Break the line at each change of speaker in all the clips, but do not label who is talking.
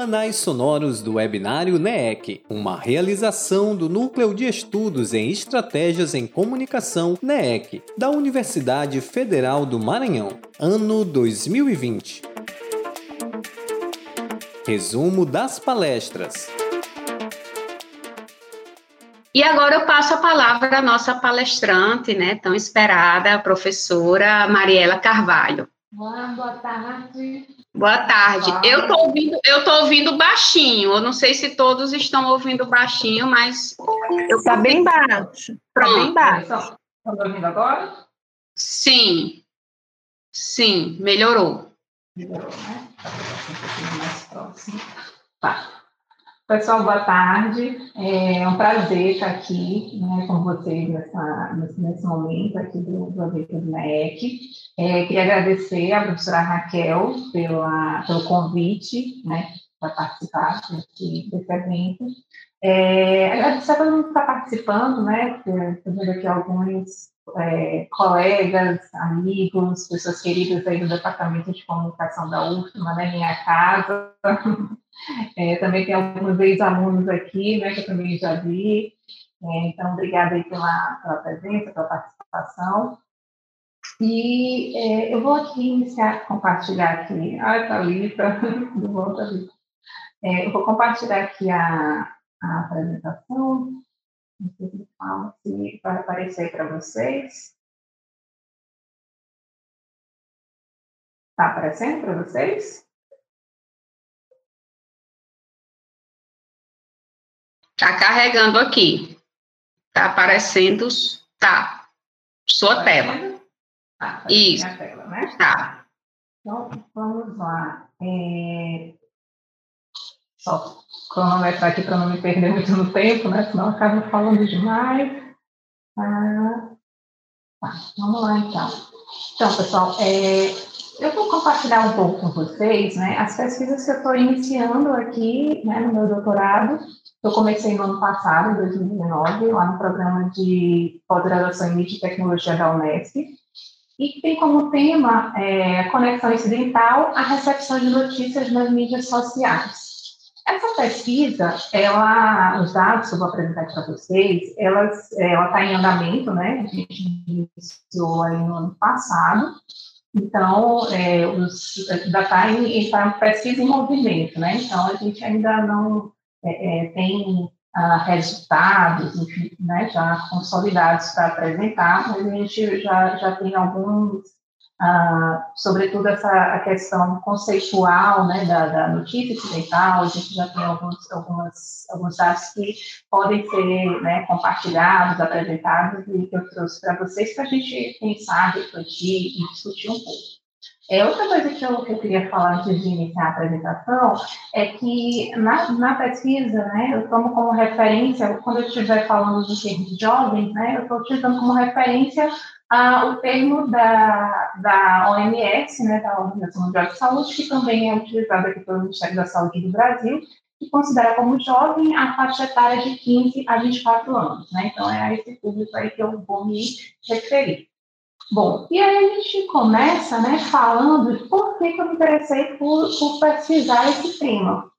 Anais sonoros do webinário NEEC, uma realização do Núcleo de Estudos em Estratégias em Comunicação NEEC, da Universidade Federal do Maranhão, ano 2020. Resumo das palestras.
E agora eu passo a palavra à nossa palestrante, né, tão esperada, a professora Mariela Carvalho.
Olá, boa tarde.
Boa tarde. Olá. Eu estou ouvindo, eu tô ouvindo baixinho. Eu não sei se todos estão ouvindo baixinho, mas
está bem baixo. Está bem baixo.
Estão me ouvindo agora?
Sim. Sim, melhorou.
Melhorou, né? Tá Pessoal, boa tarde. É um prazer estar aqui né, com vocês nessa, nesse, momento aqui do, do evento do MEC. É, queria agradecer à professora Raquel pela, pelo convite né, para participar desse, desse evento. É, agradecer a todo mundo que está participando, né? Estou vendo aqui alguns é, colegas, amigos, pessoas queridas aí do Departamento de Comunicação da UFMA, né, minha casa. É, também tem alguns ex-alunos aqui, né, que eu também já vi. É, então, obrigada aí pela, pela presença, pela participação. E é, eu vou aqui iniciar, compartilhar aqui. Ai, Thalita, do volta ali. É, eu vou compartilhar aqui a, a apresentação. Não sei se fala, se vai aparecer para vocês. Está aparecendo para vocês?
Está carregando aqui. Está aparecendo. Tá. Sua tá tela.
Ah, tá Isso. Tela, né?
Tá.
Então, vamos lá. É... Só cronometrar aqui para não me perder muito no tempo, né? Senão eu acabo falando demais. Ah, tá. Vamos lá, então. Então, pessoal, é... eu vou compartilhar um pouco com vocês né, as pesquisas que eu estou iniciando aqui né, no meu doutorado eu comecei no ano passado, em 2019, lá no programa de pós-graduação em mídia e tecnologia da Unesp, e tem como tema é, a conexão incidental à recepção de notícias nas mídias sociais. Essa pesquisa, ela, os dados que eu vou apresentar para vocês, ela está em andamento, né? A gente iniciou aí no ano passado, então, é, os, ainda está em, tá pesquisa em movimento, né? Então, a gente ainda não é, é, tem ah, resultados, enfim, né, já consolidados para apresentar, mas a gente já, já tem alguns, ah, sobretudo essa a questão conceitual né, da, da notícia ocidental, a gente já tem alguns, algumas, alguns dados que podem ser né, compartilhados, apresentados e que eu trouxe para vocês para a gente pensar, refletir e discutir um pouco. É, outra coisa que eu, que eu queria falar antes de iniciar a apresentação é que na, na pesquisa, né, eu tomo como referência, quando eu estiver falando de jovens, né, eu estou utilizando como referência ah, o termo da, da OMS, né, da Organização Mundial de Saúde, que também é utilizado aqui pelo Ministério da Saúde do Brasil, que considera como jovem a faixa etária de 15 a 24 anos. Né? Então, é a esse público aí que eu vou me referir. Bom, e aí a gente começa né, falando de por que, eu me interessei por, por pesquisar esse tema.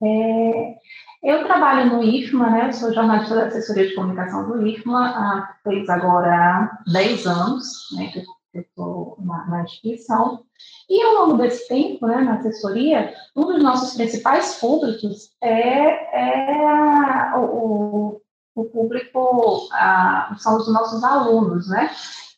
É, eu trabalho no IFMA, né, sou jornalista da assessoria de comunicação do IFMA, há, fez agora há 10 anos né, que eu estou na, na, instituição. E ao longo desse tempo, né, na assessoria, um dos nossos principais públicos é, é a, o, o, público, a, são os nossos alunos, né?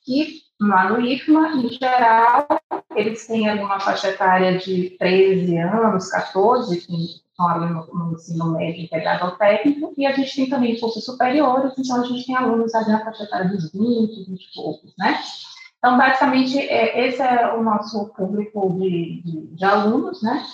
que lá no IFMA, em geral, eles têm ali uma faixa etária de 13 anos, 14, que estão ali no, no ensino médio integrado ao técnico, e a gente tem também cursos superiores, então a gente tem alunos ali na faixa etária dos 20, 20 e poucos, né? Então, basicamente, é, esse é o nosso público de, de, de alunos, né?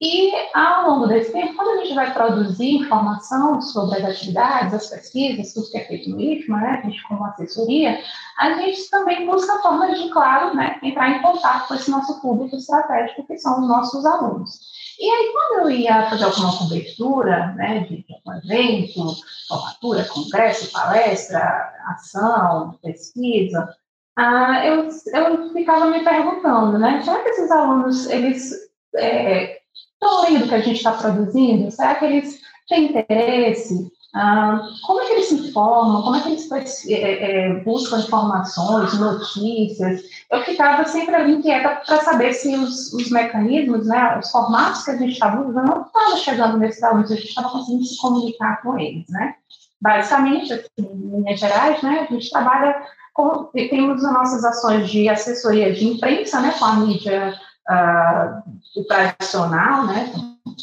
E, ao longo desse tempo, quando a gente vai produzir informação sobre as atividades, as pesquisas, tudo que é feito no IFMA, né, a gente como assessoria, a gente também busca formas de, claro, né, entrar em contato com esse nosso público estratégico, que são os nossos alunos. E aí, quando eu ia fazer alguma cobertura, né, de, algum evento, formatura, congresso, palestra, ação, pesquisa, ah, eu, eu ficava me perguntando, né, será que esses alunos, eles é, estão lendo o que a gente está produzindo? Será que eles têm interesse? Ah, como é que eles se informam? Como é que eles é, é, buscam informações, notícias? Eu ficava sempre ali inquieta para saber se os, os, mecanismos, né, os formatos que a gente estava usando não estavam chegando nesses alunos, a gente estava conseguindo se comunicar com eles, né? Basicamente, assim, em linhas gerais, né, a gente trabalha com, temos as nossas ações de assessoria de imprensa, né, com a mídia uh, tradicional, né,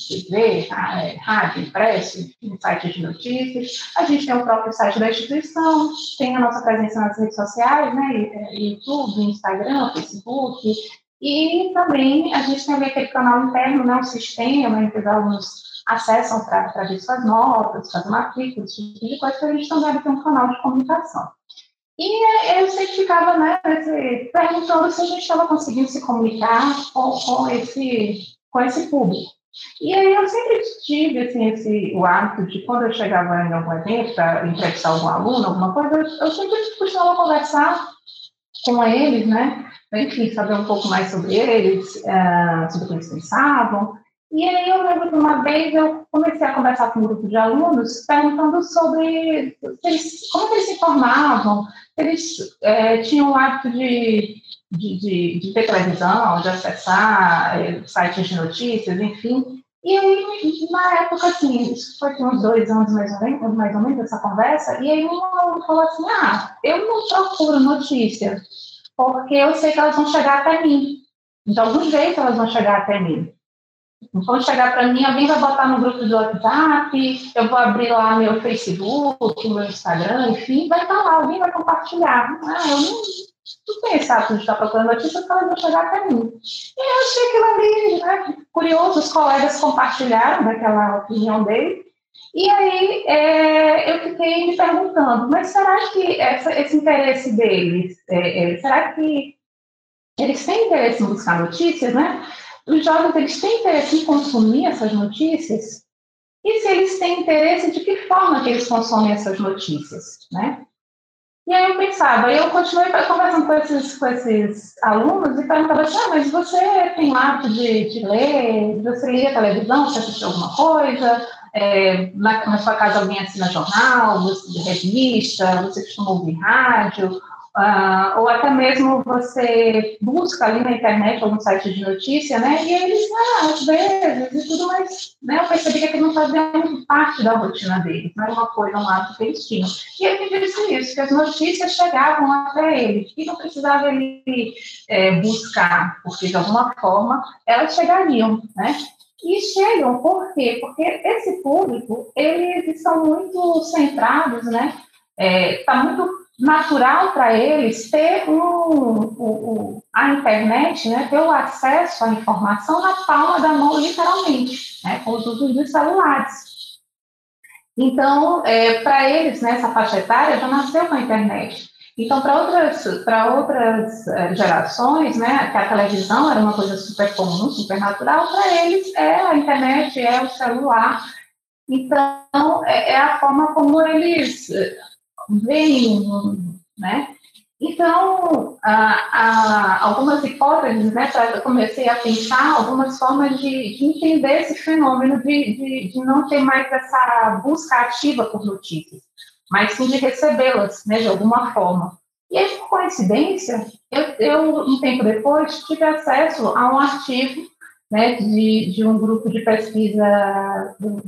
TV, é, rádio, impresso, sites de notícias. A gente tem o próprio site da instituição, tem a nossa presença nas redes sociais, né, é, YouTube, Instagram, Facebook, e também a gente tem aquele canal interno, né, um sistema em que os alunos acessam para ver suas notas, suas matrículas, esse tipo de coisa, que a gente também ter um canal de comunicação. E eu sempre ficava né, perguntando se a gente estava conseguindo se comunicar com, com, esse, com esse público. E aí eu sempre tive assim, esse, o hábito de, quando eu chegava em algum evento para entrevistar algum aluno, alguma coisa, eu, eu sempre costumava conversar com eles, né? Enfim, saber um pouco mais sobre eles, uh, sobre o que eles pensavam. E aí eu lembro que uma vez eu comecei a conversar com um grupo de alunos perguntando sobre eles, como eles se informavam, eles é, tinham o hábito de, de, de, de, ter televisão, de acessar é, sites de notícias, enfim. E aí, na época, assim, isso foi uns dois anos mais ou menos, mais ou menos essa conversa, e aí um aluno falou assim, ah, eu não procuro notícia, porque eu sei que elas vão chegar até mim. De algum jeito elas vão chegar até mim. Vão chegar para mim, alguém vai botar no grupo do WhatsApp, eu vou abrir lá meu Facebook, meu Instagram, enfim, vai estar tá lá, alguém vai compartilhar. Ah, eu não, não tenho esse hábito de estar procurando notícias porque elas vão chegar até mim. E eu achei aquilo ali, né, curioso, os colegas compartilharam daquela opinião dele, e aí é, eu fiquei me perguntando, mas será que essa, esse interesse deles, é, é, será que eles têm interesse em buscar notícias, né? Os jovens eles têm interesse em consumir essas notícias? E se eles têm interesse, de que forma que eles consomem essas notícias, né? E aí eu pensava, eu continuei conversando com esses, com esses alunos e perguntava assim, ah, mas você tem hábito de, de ler, você lia televisão, você assistiu alguma coisa, é, na, na, sua casa alguém assina jornal, você revista, você costuma ouvir rádio, Uh, ou até mesmo você busca ali na internet algum site de notícia, né? E eles, ah, às vezes e tudo, mas né, eu percebi que aquilo não fazia parte da rotina deles, não era uma coisa, um hábito que eles tinham. E ele me disse isso, que as notícias chegavam até ele, e não precisava ele é, buscar, porque de alguma forma elas chegariam, né? E chegam, por quê? Porque esse público, eles são muito centrados, né? Está é, tá muito natural para eles ter um, a internet, né, ter o acesso à informação na palma da mão, literalmente, né, com os usos dos celulares. Então, é, para eles, nessa né, faixa etária, já nasceu com a internet. Então, para outras, outras é, gerações, né, que a televisão era uma coisa super comum, super natural, para eles é a internet, é o celular. Então, é, é a forma como eles veio, né? Então, algumas hipóteses, né, eu comecei a pensar algumas formas de, de entender esse fenômeno de, de, de, não ter mais essa busca ativa por notícias, mas sim de recebê-las, né, de alguma forma. E aí, por coincidência, eu, eu, um tempo depois, tive acesso a um artigo né, de, de um grupo de pesquisa do,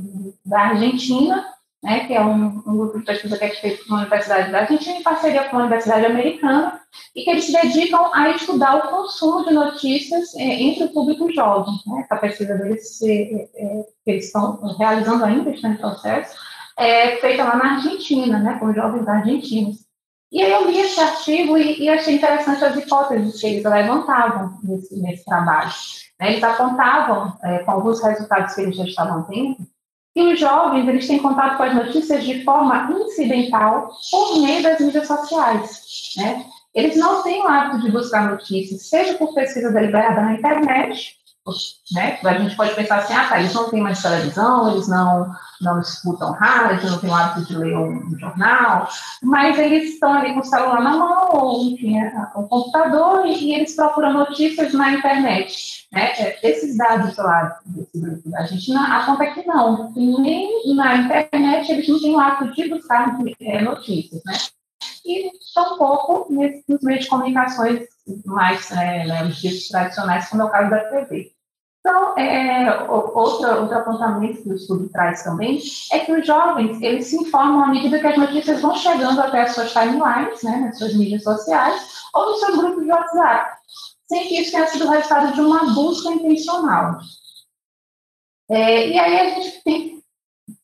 da Argentina, né, que é um, um, grupo de pesquisa que é feito pela Universidade da Argentina em parceria com a Universidade Americana, e que eles se dedicam a estudar o consumo de notícias é, entre o público jovem. Né? Pesquisa deles se, é, que eles estão realizando ainda, está em processo, é feita lá na Argentina, né, com jovens argentinos. E aí eu li esse artigo e, e achei interessante as hipóteses que eles levantavam nesse, nesse trabalho. Né? Eles apontavam, é, com alguns resultados que eles já estavam tendo, e os jovens, eles têm contato com as notícias de forma incidental por meio das mídias sociais, né? Eles não têm o hábito de buscar notícias, seja por pesquisa deliberada na internet, né? A gente pode pensar assim, ah, tá, eles não têm mais televisão, eles não, não escutam rádio, não têm o hábito de ler um jornal, mas eles estão ali com o celular na mão, ou enfim, o computador, e, e eles procuram notícias na internet. Né, é, esses dados lá desse grupo da Argentina apontam que não, nem na internet eles não têm o hábito de buscar é, notícias, né? E tampouco nos meios de comunicações mais, é, né, os ditos tradicionais, como é o caso da TV. Então, é, outra, outro apontamento que o estudo traz também é que os jovens, eles se informam à medida que as notícias vão chegando até as suas timelines, né, nas suas mídias sociais, ou nos seus grupos de WhatsApp, sem que isso tenha sido resultado de uma busca intencional. É, e aí a gente tem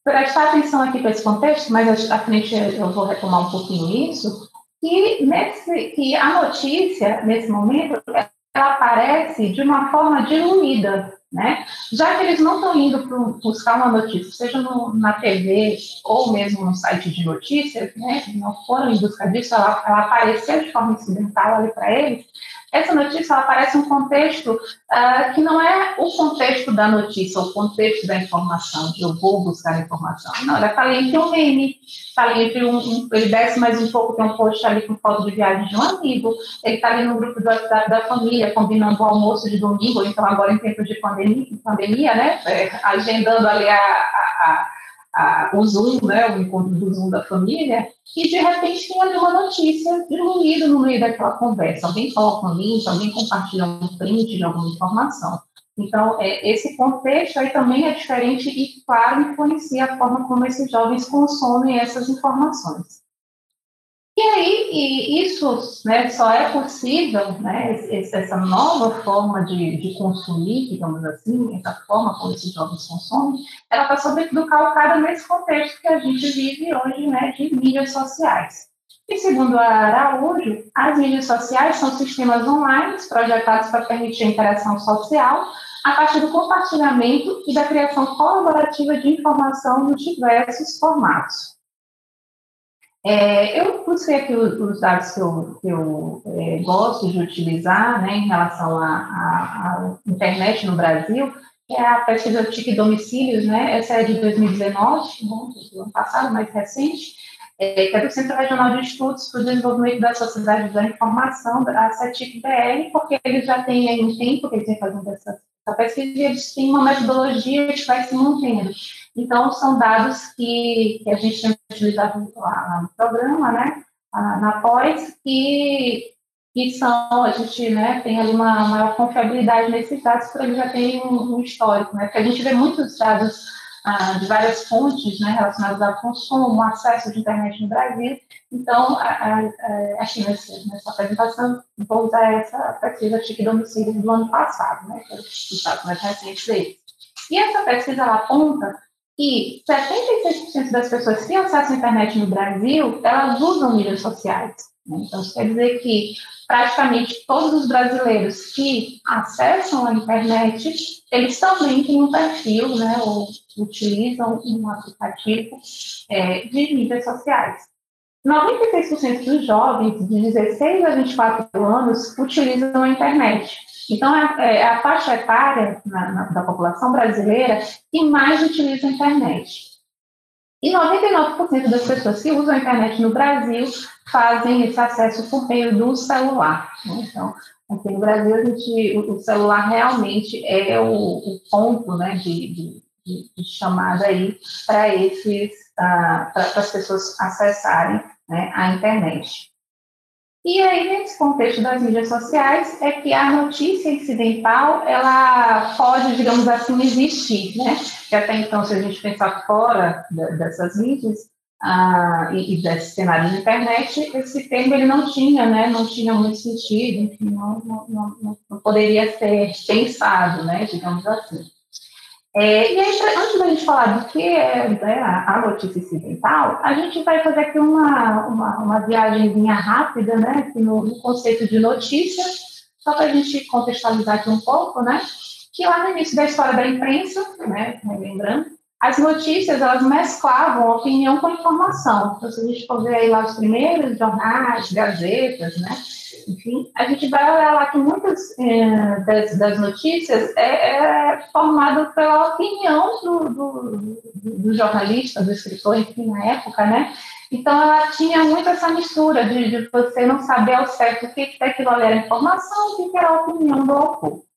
prestar atenção aqui para esse contexto, mas à frente eu vou retomar um pouquinho isso, que, nesse, que a notícia, nesse momento, ela aparece de uma forma diluída, né? Já que eles não estão indo buscar uma notícia, seja no, na TV ou mesmo no site de notícias, né? Não foram em busca disso, ela, ela apareceu de forma incidental ali para eles. Essa notícia aparece um contexto uh, que não é o contexto da notícia, o contexto da informação, de eu vou buscar informação. Não, ela está ali entre um meme, está ali entre um, um, ele desce mais um pouco, tem um post ali com foto de viagem de um amigo, ele está ali no grupo do WhatsApp da família, combinando o almoço de domingo, então agora em tempo de pandemia, pandemia né, é, agendando ali a, a, a a, o Zoom, né, o encontro do Zoom da família, e de repente tem ali uma notícia diluída no meio daquela conversa. Alguém coloca um link, alguém compartilha um print de alguma informação. Então, é, esse contexto aí também é diferente e, claro, influencia a forma como esses jovens consomem essas informações. E aí, e isso né, só é possível, né, essa nova forma de, de consumir, digamos assim, essa forma como esses jovens consomem, ela está sobretudo calcada nesse contexto que a gente vive hoje né, de mídias sociais. E segundo a Araújo, as mídias sociais são sistemas online projetados para permitir a interação social a partir do compartilhamento e da criação colaborativa de informação nos diversos formatos. É, eu busquei aqui os, os, dados que eu, que eu é, gosto de utilizar né, em relação à internet no Brasil, que é a pesquisa TIC Domicílios, né, essa é de 2019, bom, do ano passado, mais recente, é, que é do Centro Regional de Estudos para o Desenvolvimento da Sociedade da Informação, a CETIC-BR, porque eles já têm aí um tempo que eles vêm fazendo essa, essa pesquisa e eles têm uma metodologia que vai se mantendo. Então, são dados que, que a gente tem utilizado lá no programa, né, na pós, que, que são, a gente né, tem ali uma maior confiabilidade nesses dados, porque eles já têm um, um histórico, né, porque a gente vê muitos dados ah, de várias fontes né, relacionadas ao consumo, acesso de internet no Brasil. Então, aqui nesse, nessa apresentação, vou usar essa pesquisa TIC Domicílio do ano passado, né, que é o mais recentes deles. E essa pesquisa ela aponta que 76% das pessoas que acessam a internet no Brasil, elas usam mídias sociais. Né? Então, isso quer dizer que praticamente todos os brasileiros que acessam a internet, eles também têm um perfil, né, ou utilizam um aplicativo é, de mídias sociais. 96% dos jovens de 16 a 24 anos utilizam a internet. Então, é, é a faixa etária na, na, da população brasileira que mais utiliza a internet. E 99% das pessoas que usam a internet no Brasil fazem esse acesso por meio do celular. Né? Então, aqui no Brasil, a gente, o, celular realmente é o, o ponto né, de, de, de, chamada aí para esses, uh, para as pessoas acessarem né, a internet. E aí, nesse contexto das mídias sociais, é que a notícia incidental, ela pode, digamos assim, existir, né? Que até então, se a gente pensar fora dessas mídias ah, e, desse cenário de internet, esse termo ele não tinha, né? Não tinha muito sentido, enfim, não, não, não, não poderia ser pensado, né? Digamos assim. É, e aí, antes da gente falar do que é né, a notícia incidental, a gente vai fazer aqui uma, uma, uma viagemzinha rápida, né, no, no conceito de notícia, só para a gente contextualizar aqui um pouco, né, que lá no início da história da imprensa, né, lembrando, as notícias, elas mesclavam opinião com informação. Então, se a gente for ver aí lá os primeiros jornais, gazetas, né, enfim, a gente vai olhar lá que muitas é, das, das, notícias é, é pela opinião do, do, do, jornalista, do escritor, enfim, na época, né? Então, ela tinha muito essa mistura de, de você não saber ao certo o que, que aquilo era informação, o que, que era a opinião do autor.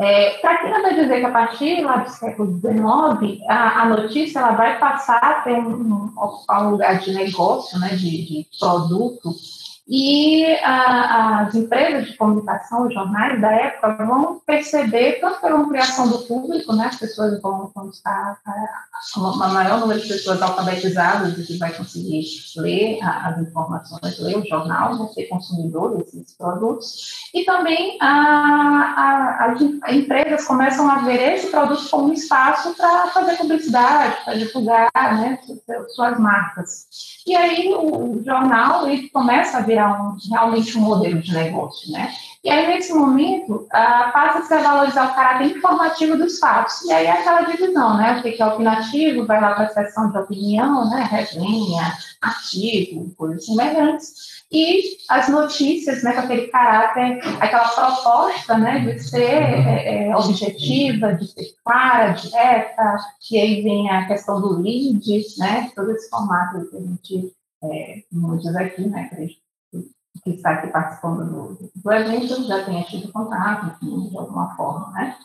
É, Para quem vai dizer que a partir lá do século XIX, a, a notícia ela vai passar a ter um, um, um lugar de negócio, né, de, de produto, e a, as empresas de comunicação, os jornais da época, vão perceber, tanto pela ampliação do público, né, as pessoas vão, vão estar, uma maior número de pessoas alfabetizadas que vai conseguir ler as informações, ler o jornal, né, ser consumidor desses produtos, e também a, a, as empresas começam a ver esse produto como um espaço para fazer publicidade, para divulgar né, suas marcas. E aí o, jornal ele começa a vir virar um, realmente um modelo de negócio, né? E aí, nesse momento, ah, passa-se a valorizar o caráter informativo dos fatos. E aí aquela divisão, né? O que é opinativo, vai lá para a seção de opinião, né? Resenha, artigo, coisas semelhantes. E as notícias, né? Com aquele caráter, aquela proposta, né? De ser é, é, objetiva, de ser clara, direta. E aí vem a questão do lead, né? Todo esse formato que a gente, é, muitos aqui, né? Que que está aqui participando do, do evento já tenha tido contato, de alguma forma, né?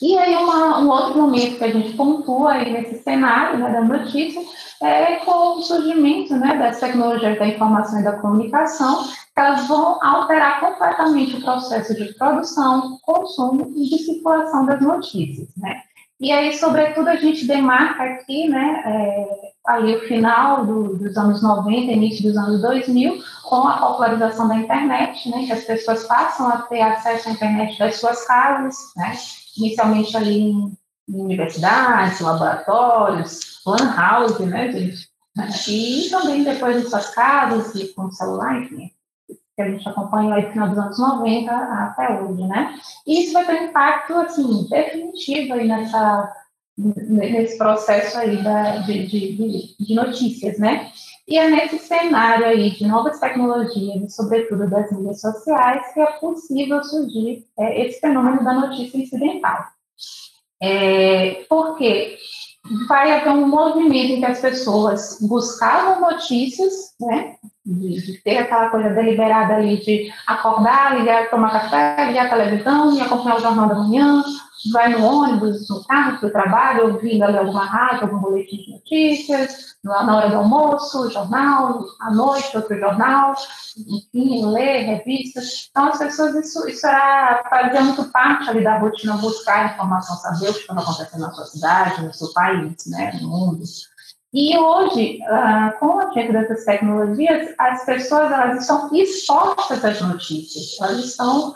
E aí, uma, um outro momento que a gente pontua aí nesse cenário né, da notícia é com o surgimento né, das tecnologias da informação e da comunicação, que elas vão alterar completamente o processo de produção, consumo e de circulação das notícias, né? E aí, sobretudo, a gente demarca aqui, né, é, ali o final do, dos anos 90, início dos anos 2000, com a popularização da internet, né, que as pessoas passam a ter acesso à internet das suas casas, né, inicialmente ali em, em universidades, laboratórios, lan house, né, gente, e também depois em suas casas e com celular, enfim, que a gente acompanha aí no final dos anos 90 até hoje, né? E isso vai ter um impacto, assim, definitivo aí nessa, nesse processo aí da, de, de, de, notícias, né? E é nesse cenário aí de novas tecnologias e, sobretudo, das mídias sociais que é possível surgir é, esse fenômeno da notícia incidental. É, porque vai haver um movimento em que as pessoas buscavam notícias, né, de, de, ter aquela coisa deliberada ali de acordar, ligar, tomar café, ligar a televisão acompanhar o jornal da manhã, vai no ônibus, no carro para o trabalho, ouvindo ali alguma rádio, algum boletim de notícias, na hora do almoço, jornal, à noite, outro jornal, enfim, ler revistas. Então, as pessoas, isso, isso era, fazia muito parte ali da rotina, buscar informação, saber o que estava acontecendo na sua cidade, no seu país, né, no mundo. E hoje, uh, com a advento dessas tecnologias, as pessoas elas estão expostas às notícias. Elas estão, uh,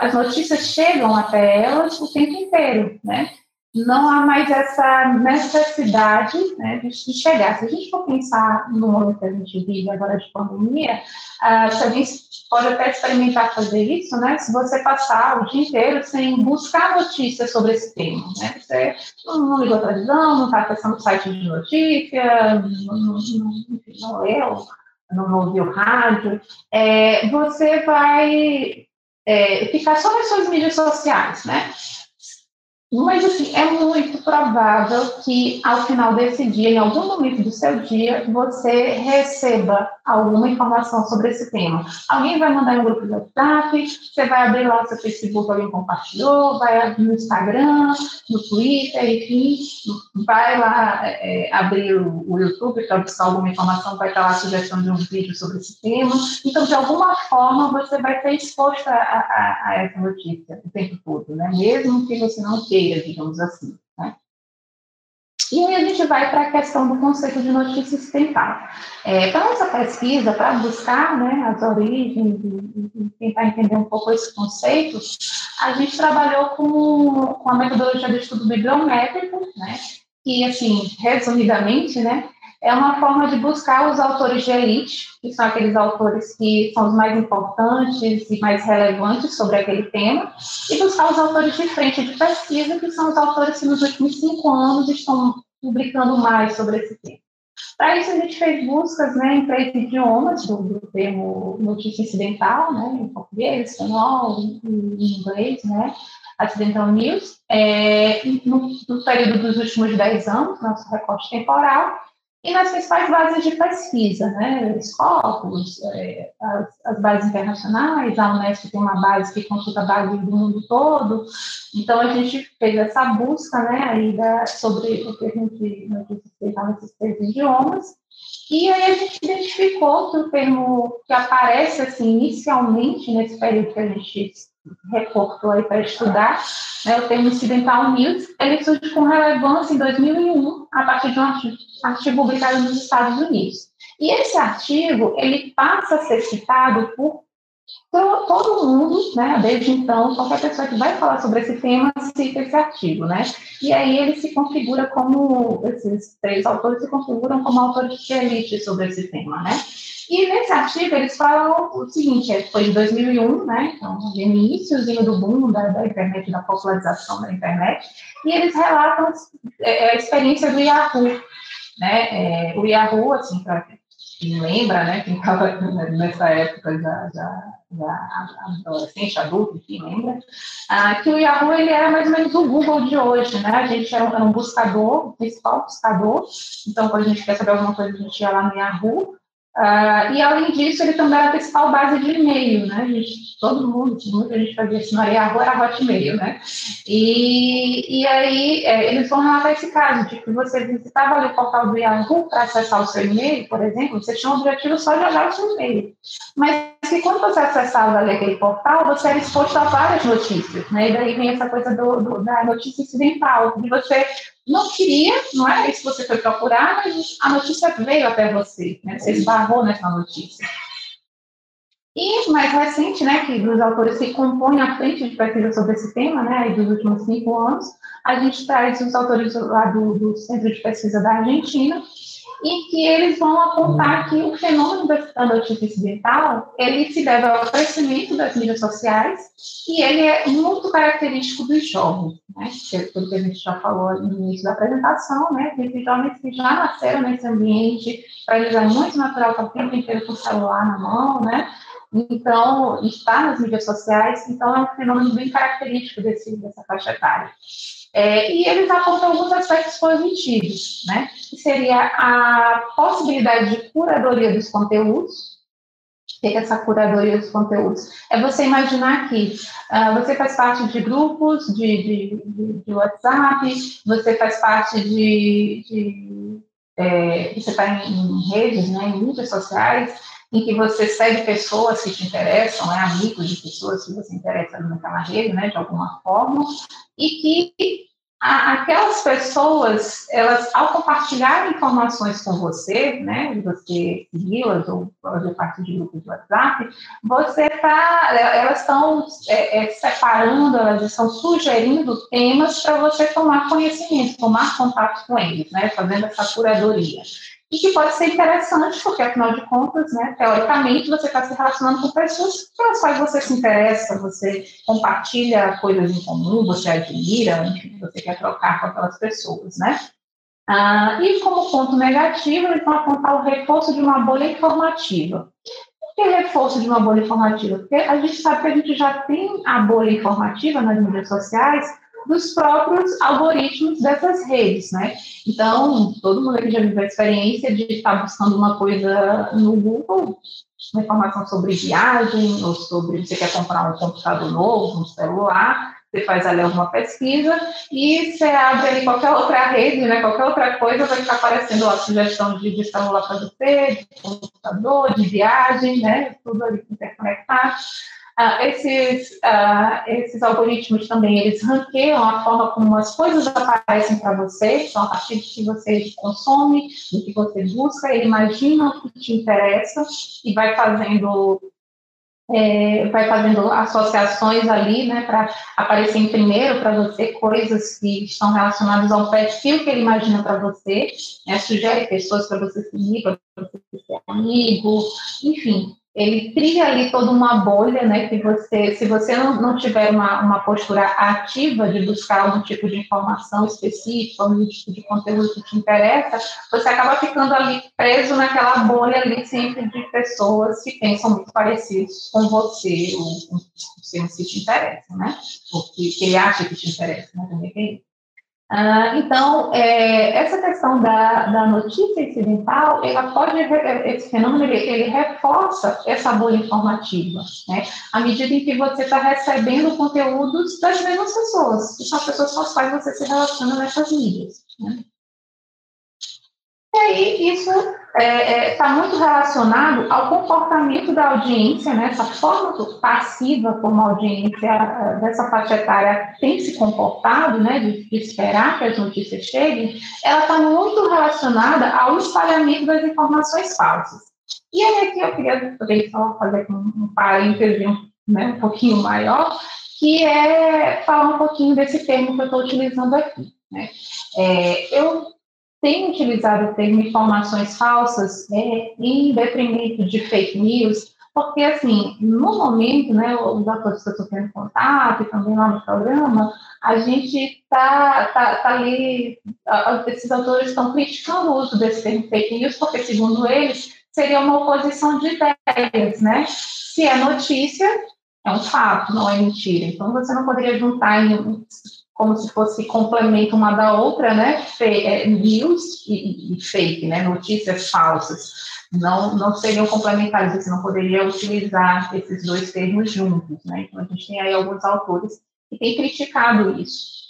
as notícias chegam até elas o tempo inteiro, né? Não há mais essa necessidade né, de, chegar. Se a gente for pensar no momento que a gente vive agora de pandemia, uh, se a gente pode até experimentar fazer isso, né? Se você passar o dia inteiro sem buscar notícias sobre esse tema, né? Você não, ligou a televisão, não está acessando o site de notícia, não, não, não leu, não ouviu rádio, é, você vai é, ficar só nas suas mídias sociais, né? Mas, assim, é muito provável que ao final desse dia, em algum momento do seu dia, você receba alguma informação sobre esse tema. Alguém vai mandar um grupo de WhatsApp, você vai abrir lá o seu Facebook, alguém compartilhou, vai no Instagram, no Twitter, enfim, vai lá é, abrir o, o YouTube para buscar alguma informação, vai estar lá a sugestão de um vídeo sobre esse tema. Então, de alguma forma, você vai ser exposta a, a, a essa notícia o tempo todo, né? mesmo que você não queira digamos assim. Né? E aí a gente vai para a questão do conceito de notícia ocidental. É, para nossa pesquisa, para buscar né, as origens e, tentar entender um pouco esse conceito, a gente trabalhou com, com a metodologia de estudo bibliométrico, né, que, assim, resumidamente, né, é uma forma de buscar os autores de elite, que são aqueles autores que são os mais importantes e mais relevantes sobre aquele tema, e buscar os autores de frente de pesquisa, que são os autores que nos últimos cinco anos estão publicando mais sobre esse tema. Para isso, a gente fez buscas né, em três idiomas do, do termo notícia incidental, né, em português, espanhol e inglês, né, Accidental News, é, no, no período dos últimos dez anos, nosso recorte temporal, e nas principais bases de pesquisa, né, Scopus, é, as, as, bases internacionais, a Unesco tem uma base que consulta bases do mundo todo, então a gente fez essa busca, né, aí da, sobre o que a gente, a nesses três idiomas, e aí a gente identificou que o termo que aparece, assim, inicialmente nesse período que a gente recortou aí para estudar, né, o termo incidental news, ele surge com relevância em 2001, a partir de um artigo, artigo publicado nos Estados Unidos. E esse artigo, ele passa a ser citado por todo mundo, né, desde então, qualquer pessoa que vai falar sobre esse tema cita esse artigo, né, e aí ele se configura como, esses três autores se configuram como autores de elite sobre esse tema, né, e nesse artigo eles falam o seguinte, é, foi em 2001, né, então, iníciozinho do boom da, da internet, da popularização da internet, e eles relatam é, a experiência do Yahoo, né, é, o Yahoo, assim, para quem lembra, né, quem estava nessa época já, já, já adolescente, adulto, enfim, lembra, ah, que o Yahoo ele era mais ou menos o Google de hoje, né, a gente era um, era um buscador, o principal buscador, então quando a gente quer saber alguma coisa, a gente ia lá no Yahoo, Uh, e além disso, ele também era a principal base de e-mail, né? Gente, todo mundo, muita gente fazia isso na Yahoo, era Hotmail, né? E, e aí é, eles vão relatar esse caso, de que você visitava ali o portal do Yahoo para acessar o seu e-mail, por exemplo, você tinha o objetivo só de olhar o seu e-mail. Mas que quando você acessava ali aquele portal, você era exposto a várias notícias, né? E daí vem essa coisa do, do da notícia incidental, de você não queria, não é isso que você foi procurar, mas a notícia veio até você, né? Você esbarrou nessa notícia. E mais recente, né, que dos autores que compõem a frente de pesquisa sobre esse tema, né, dos últimos cinco anos, a gente traz os autores lá do, do Centro de Pesquisa da Argentina, e que eles vão apontar que o fenômeno da notícia incidental, ele se deve ao crescimento das mídias sociais e ele é muito característico dos jovens, né? Tudo que a gente já falou no início da apresentação, né? Esses jovens que já nasceram nesse ambiente, para eles é muito natural estar o tempo inteiro com o celular na mão, né? Então, está nas mídias sociais, então é um fenômeno bem característico desse, dessa faixa etária. É, e eles apontam alguns aspectos positivos, né? Que seria a possibilidade de curadoria dos conteúdos. O que é essa curadoria dos conteúdos? É você imaginar que uh, você faz parte de grupos de, de, de, de WhatsApp, você faz parte de. de é, você está em, em, redes, né, em mídias sociais, em que você segue pessoas que te interessam, é amigos de pessoas que você interessa naquela rede, né, de alguma forma, e que a, aquelas pessoas, elas, ao compartilhar informações com você, né, você segui-las ou fazer parte de grupos de WhatsApp, você está, elas estão é, é, separando, elas estão sugerindo temas para você tomar conhecimento, tomar contato com eles, né, fazendo essa curadoria e que pode ser interessante, porque afinal de contas, né, teoricamente, você está se relacionando com pessoas pelas quais você se interessa, você compartilha coisas em comum, você admira, enfim, você quer trocar com aquelas pessoas, né? Ah, e como ponto negativo, eles vão apontar o reforço de uma bolha informativa. Por que reforço de uma bolha informativa? Porque a gente sabe que a gente já tem a bolha informativa nas mídias sociais, dos próprios algoritmos dessas redes, né? Então, todo mundo aqui já viveu a experiência de estar buscando uma coisa no Google, uma informação sobre viagem, ou sobre você quer comprar um computador novo, um celular, você faz ali alguma pesquisa e você abre ali qualquer outra rede, né, qualquer outra coisa, vai estar aparecendo a sugestão de, de celular para você, de computador, de viagem, né, tudo ali interconectado. Uh, esses, uh, esses algoritmos também, eles ranqueiam a forma como as coisas aparecem para você, então, a partir do que você consome, do que você busca, ele imagina o que te interessa e vai fazendo é, vai fazendo associações ali, né, para aparecer em primeiro para você coisas que estão relacionadas ao perfil que ele imagina para você, né, sugere pessoas para você seguir, para você ser amigo, enfim, ele cria ali toda uma bolha, né, que você, se você não, não tiver uma, uma postura ativa de buscar algum tipo de informação específica, algum tipo de conteúdo que te interessa, você acaba ficando ali preso naquela bolha ali sempre de pessoas que pensam muito parecidos com você, ou com você se te interessa, né, ou que, que ele acha que te interessa, né, também tem Ah, então, é, essa questão da, da notícia incidental, ela pode, esse fenômeno, ele, ele reforça essa bolha informativa, né? À medida em que você está recebendo conteúdos das mesmas pessoas, que são pessoas com as quais você se relaciona nessas mídias, né? E aí, isso está é, é, tá muito relacionado ao comportamento da audiência, né? essa forma passiva como a audiência é, dessa faixa etária tem se comportado, né? de, de esperar que as notícias cheguem, ela está muito relacionada ao espalhamento das informações falsas. E aí aqui eu queria também só fazer um, parêntese né, um pouquinho maior, que é falar um pouquinho desse termo que eu estou utilizando aqui. Né? É, eu tem utilizado o termo informações falsas é, em detrimento de fake news, porque, assim, no momento, né, os atores que eu estou tendo contato e também lá no programa, a gente está tá, tá ali, esses autores estão criticando o uso desse termo fake news, porque, segundo eles, seria uma oposição de ideias, né? Se é notícia, é um fato, não é mentira. Então, você não poderia juntar em como se fosse complemento uma da outra, né? É, news e, e, fake, né? Notícias falsas. Não, não seriam complementares, você não poderia utilizar esses dois termos juntos, né? Então, a gente tem aí alguns autores que têm criticado isso.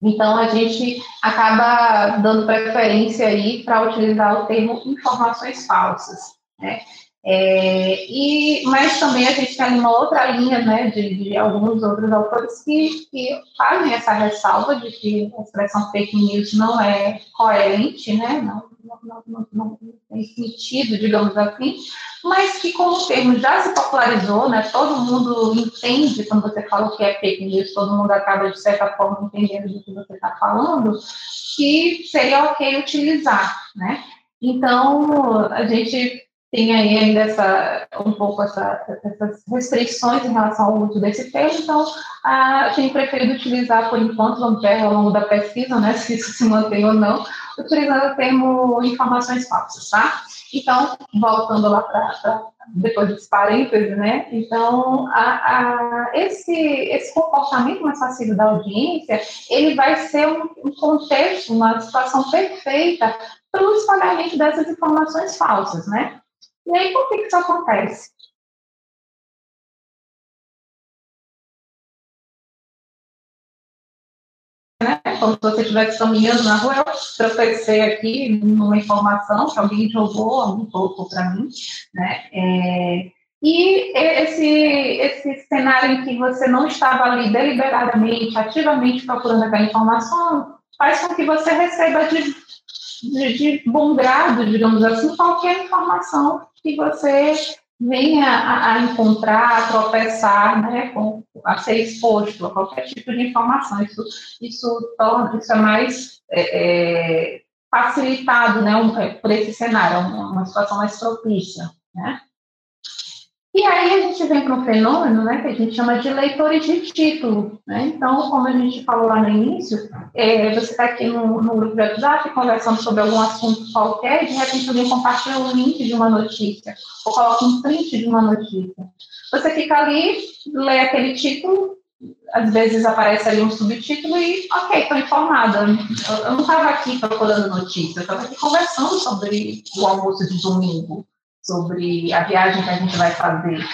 Então, a gente acaba dando preferência aí para utilizar o termo informações falsas, né? É, e, mas também a gente tem uma outra linha né, de, de alguns outros autores que, que, fazem essa ressalva de que a expressão fake news não é coerente, né, não, não, não, não tem sentido, digamos assim, mas que como o termo já se popularizou, né, todo mundo entende quando você fala o que é fake news, todo mundo acaba de certa forma entendendo do que você está falando, que seria ok utilizar, né? Então, a gente tem aí ainda essa, um pouco essa, essas restrições em relação ao uso desse termo, então a gente preferido utilizar por enquanto, vamos ver ao longo da pesquisa, né, se isso se mantém ou não, utilizando o termo informações falsas, tá? Então, voltando lá para depois dos parênteses, né? Então, a, a, esse, esse comportamento mais passivo da audiência, ele vai ser um, um contexto, uma situação perfeita para o espalhamento dessas informações falsas, né? E aí, por que, isso acontece? Né? Como se você estivesse caminhando na rua, eu tropecei aqui numa informação que alguém jogou, alguém colocou para mim, né? É, e esse, esse cenário em que você não estava ali deliberadamente, ativamente procurando aquela informação, faz com que você receba de, de, de bom grado, digamos assim, qualquer informação que você venha a, a encontrar, a tropeçar, né, com, a ser exposto a qualquer tipo de informação. Isso, isso, torna, isso é mais é, é, facilitado né, um, é, por esse cenário, uma, uma situação mais propícia. Né? E aí a gente vem para um fenômeno né, que a gente chama de leitores de título. Né? Então, como a gente falou lá no início, é, você está aqui no, no, grupo de WhatsApp conversando sobre algum assunto qualquer e de repente alguém compartilha um link de uma notícia ou coloca um print de uma notícia. Você fica ali, lê aquele título, às vezes aparece ali um subtítulo e, ok, estou informada. Eu, eu não estava aqui procurando notícia, eu estava aqui conversando sobre o almoço de domingo sobre a viagem que a gente vai fazer.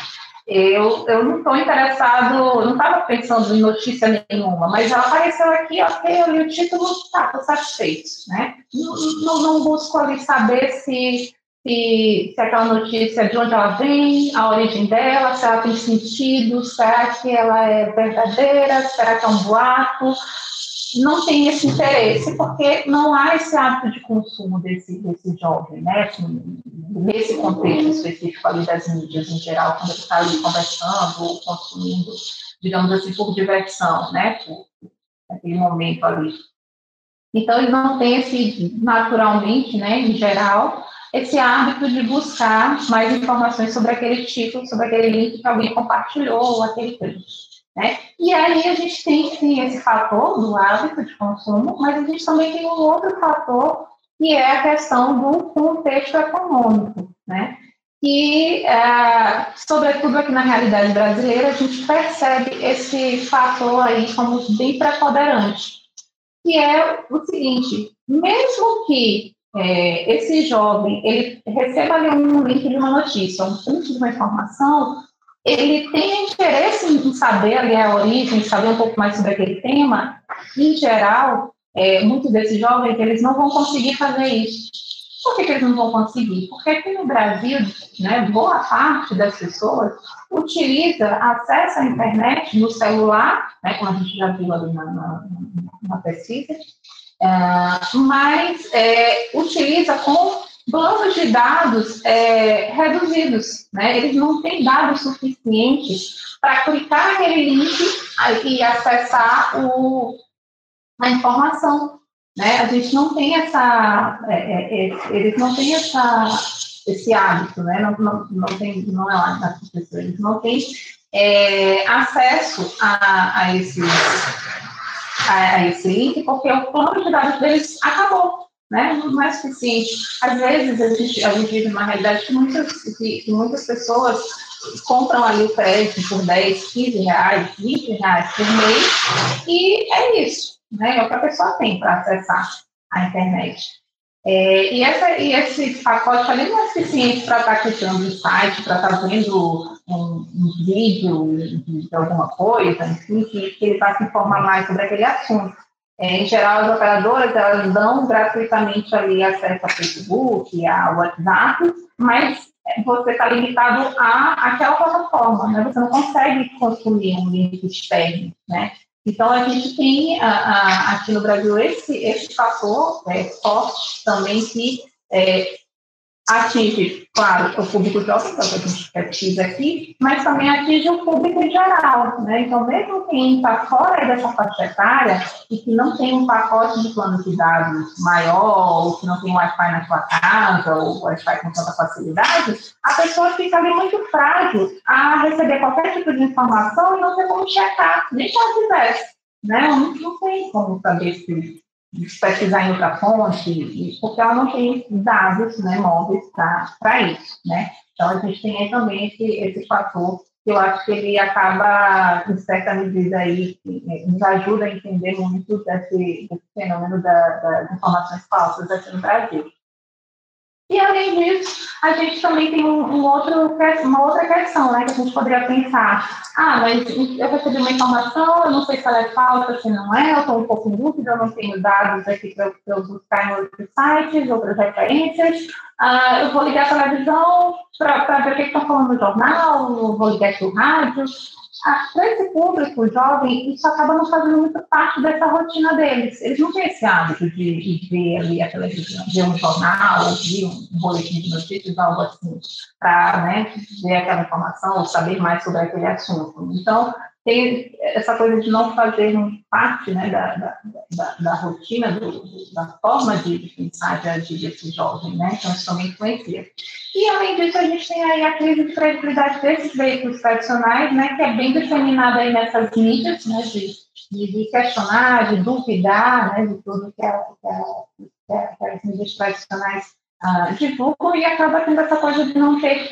Eu, eu não estou interessado, não estava pensando em notícia nenhuma, mas ela apareceu aqui, ok, eu li o título, tá, estou satisfeito, né? Não, não, não, busco ali saber se, se, se aquela notícia, de onde ela vem, a origem dela, se ela tem sentido, será que ela é verdadeira, será que é um boato, não tem esse interesse, porque não há esse hábito de consumo desse, desse jovem, né? Assim, nesse contexto específico ali das mídias em geral, quando ele está ali conversando ou consumindo, digamos assim, por diversão, né? Por aquele momento ali. Então, ele não tem esse, naturalmente, né, em geral, esse hábito de buscar mais informações sobre aquele título, sobre aquele link que alguém compartilhou, ou aquele print. Né? E aí a gente tem sim esse fator do hábito de consumo, mas a gente também tem um outro fator que é a questão do contexto econômico, né? E, é, sobretudo aqui na realidade brasileira, a gente percebe esse fator aí como bem preponderante. que é o seguinte: mesmo que é, esse jovem ele receba ali um link de uma notícia, um link de uma informação, ele tem interesse em saber ali a origem, saber um pouco mais sobre aquele tema. Em geral, é, muitos desses jovens eles não vão conseguir fazer isso. Por que, que, eles não vão conseguir? Porque aqui no Brasil, né, boa parte das pessoas utiliza, acessa a internet no celular, né, como a gente já viu ali na, na, na pesquisa, é, mas é, utiliza com planos de dados é, reduzidos, né? Eles não têm dados suficientes para clicar naquele link e acessar o, a informação, né? A gente não tem essa, é, é, é, eles não têm essa, esse hábito, né? Não, não, não tem, não é lá na pessoas, eles não têm é, acesso a, a esses a, a esse link, porque o plano de dados deles acabou, né? Não é suficiente. Às vezes, a gente, a gente vive uma realidade que muitas, que, que muitas pessoas compram ali o crédito por 10, 15 reais, 20 reais por mês, e é isso, né? É o que a pessoa tem para acessar a internet. É, e, essa, e esse pacote ali não é suficiente para estar tá clicando no site, para estar tá vendo um, um vídeo de, de, alguma coisa, enfim, que, que ele vai se informar mais sobre aquele assunto. Em geral, as operadoras elas dão gratuitamente ali acesso a Facebook, a WhatsApp, mas você está limitado a aquela plataforma, né? Você não consegue consumir um link externo, né? Então, a gente tem a, a, aqui no Brasil esse, esse fator é, forte também que é, atinge, claro, o público jovem, que é o que a gente pesquisa aqui, mas também atinge o público em geral. Né? Então, mesmo quem está fora dessa faixa etária e que não tem um pacote de plano de dados maior, ou que não tem Wi-Fi na sua casa, ou Wi-Fi com tanta facilidade, a pessoa fica ali muito frágil a receber qualquer tipo de informação e não ter como checar, nem se ela tivesse. Né? Não, não tem como saber se pesquisar em outra fonte, porque ela não tem dados né, móveis para isso, né? Então, a gente tem também esse, esse fator que eu acho que ele acaba, em certa medida, aí, nos ajuda a entender muito desse, desse fenômeno da, das informações falsas aqui no Brasil. E, além disso, a gente também tem um, um, outro, uma outra questão, né, que a gente poderia pensar. Ah, mas eu recebi uma informação, eu não sei se ela é falsa, se não é, eu estou um pouco dúvida, eu não tenho dados aqui para eu, buscar em outros sites, outras referências. Ah, eu vou ligar a televisão para ver o que estão falando no jornal, vou ligar aqui o rádio para esse público jovem, isso acaba não fazendo muito parte dessa rotina deles. Eles não têm esse hábito de, de ver ali a televisão, ver um jornal, ver um boletim de notícias, algo assim, para né, ver aquela informação ou saber mais sobre aquele assunto. Então, tem essa coisa de não fazer parte né, da, da, da, da rotina, do, da forma de, pensar, de agir desse jovem, né? Então, isso também influencia. E, além disso, a gente tem aí a crise de credibilidade desses veículos tradicionais, né, que é bem disseminada aí nessas mídias, né, de, de, questionar, de duvidar, né, de tudo que, a, que, a, que as mídias tradicionais uh, divulgam e acaba tendo essa coisa de não ter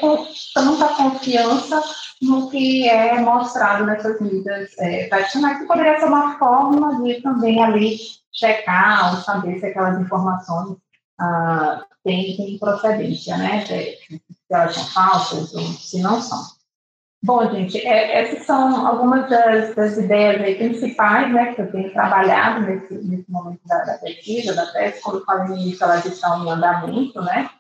tanta confiança no que é mostrado nessas mídias é, tradicionais, que poderia ser uma forma de também ali checar ou saber se aquelas informações uh, têm, têm procedência, né? Se, se elas são falsas ou se não são. Bom, gente, é, essas são algumas das, das ideias principais né, que eu tenho trabalhado nesse, nesse momento da, da pesquisa, da tese. Quando eu falei no início, elas estão em andamento, né?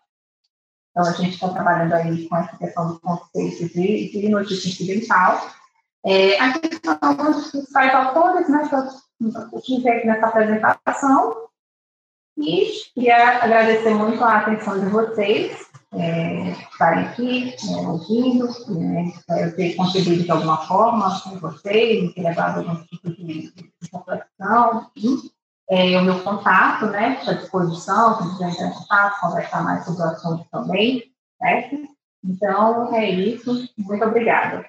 Então, a gente está trabalhando aí com essa questão do conceito de, de notícia incidental. É, são alguns dos principais autores né, que eu utilizei aqui nessa apresentação. E queria agradecer muito a atenção de vocês é, estarem aqui, é, ouvindo, é, eu ter contribuído de alguma forma com vocês, ter levado algum tipo de, de reflexão. É, o meu contato, né, à disposição, se quiser entrar em contato, conversar mais sobre o assunto também, certo? Então, é isso. Muito obrigada.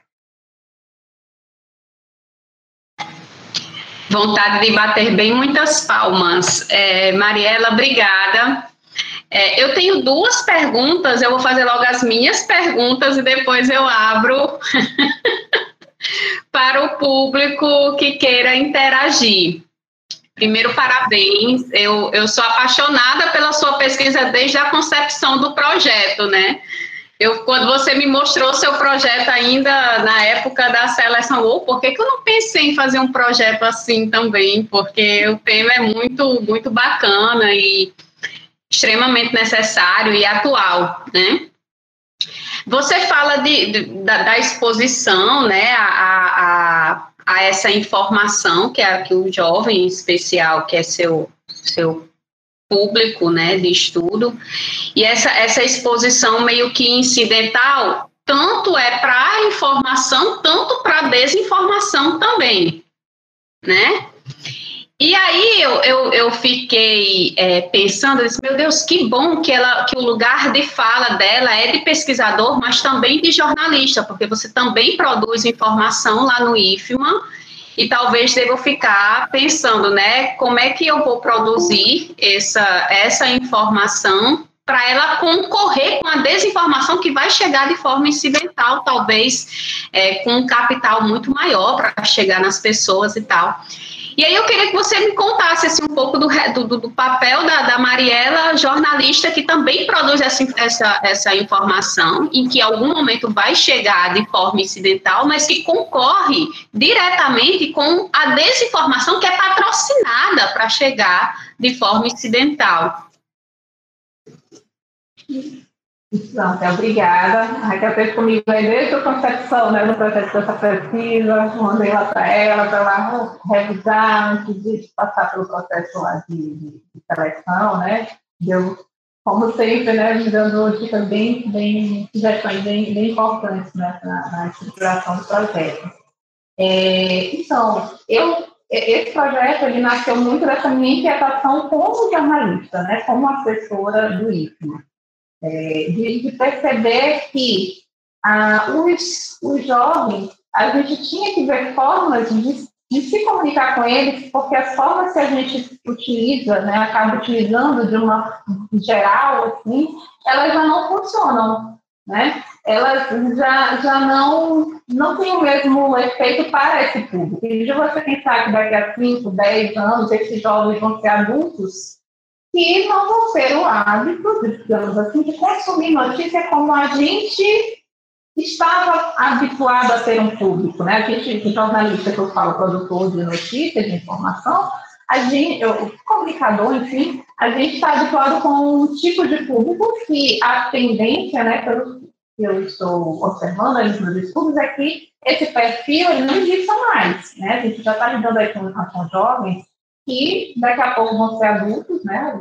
Vontade de bater bem muitas palmas. É, Mariela, obrigada é, eu tenho duas perguntas, eu vou fazer logo as minhas perguntas e depois eu abro para o público que queira interagir. Primeiro, parabéns. Eu, eu sou apaixonada pela sua pesquisa desde a concepção do projeto, né? Eu, quando você me mostrou seu projeto ainda na época da seleção, ou por que, que eu não pensei em fazer um projeto assim também? Porque o tema é muito, muito bacana e extremamente necessário e atual, né? Você fala de, de da, da, exposição, né, a, a, a, essa informação que, é, que o jovem especial, que é seu, seu público, né, de estudo, e essa, essa exposição meio que incidental, tanto é para informação, tanto para desinformação também, né? E aí eu, eu, eu fiquei é, pensando, disse, meu Deus, que bom que, ela, que o lugar de fala dela é de pesquisador, mas também de jornalista, porque você também produz informação lá no IFMA, e talvez devo ficar pensando, né, como é que eu vou produzir essa, essa informação para ela concorrer com a desinformação que vai chegar de forma incidental, talvez é, com um capital muito maior para chegar nas pessoas e tal. E aí eu queria que você me contasse assim, um pouco do, do, do papel da, da, Mariela, jornalista que também produz essa, essa, essa informação, em que em algum momento vai chegar de forma incidental, mas que concorre diretamente com a desinformação que é patrocinada para chegar de forma incidental.
Pronto, obrigada. A Raquel esteve comigo aí desde a concepção né, do projeto dessa pesquisa, mandei lá para ela, para ela revisar antes de passar pelo processo lá de, de, de seleção, né? Deu, como sempre, né, me dando dicas bem, bem, sugestões bem, bem importantes né, na, na estruturação do projeto. É, então, eu, esse projeto ele nasceu muito dessa minha inquietação como jornalista, né, como assessora do IFMA é, de, perceber que ah, os, os jovens, a gente tinha que ver formas de, de, se comunicar com eles, porque as formas que a gente utiliza, né, acaba utilizando de uma geral, assim, elas já não funcionam, né? Elas já, já não, não têm o mesmo efeito para esse público. E de você pensar que daqui a 5, 10 anos esses jovens vão ser adultos, que não vão ter o hábito, digamos assim, de consumir notícia como a gente estava habituado a ser um público, né? A gente, jornalista que eu falo, produtor de notícias, de informação, a gente, o comunicador, enfim, a gente está habituado com um tipo de público que a tendência, né, pelo que eu estou observando ali nos estudos, é que esse perfil ele não existe mais, né? A gente já está lidando aí com, com jovens que daqui a pouco vão ser adultos, né?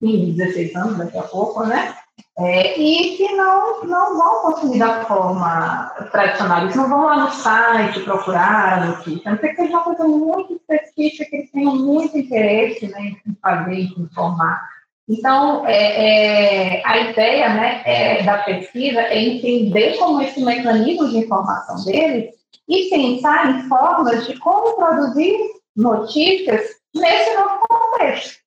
15, 16 anos daqui a pouco, né? É, e que não, não vão consumir da forma tradicional. Eles não vão lá no site procurar notícia, não ser que seja uma coisa muito específica, que eles tenham muito interesse né, em fazer, em informar. Então, é, é, a ideia né, é, da pesquisa é entender como esse mecanismo de informação deles e pensar em formas de como produzir notícias nesse novo contexto,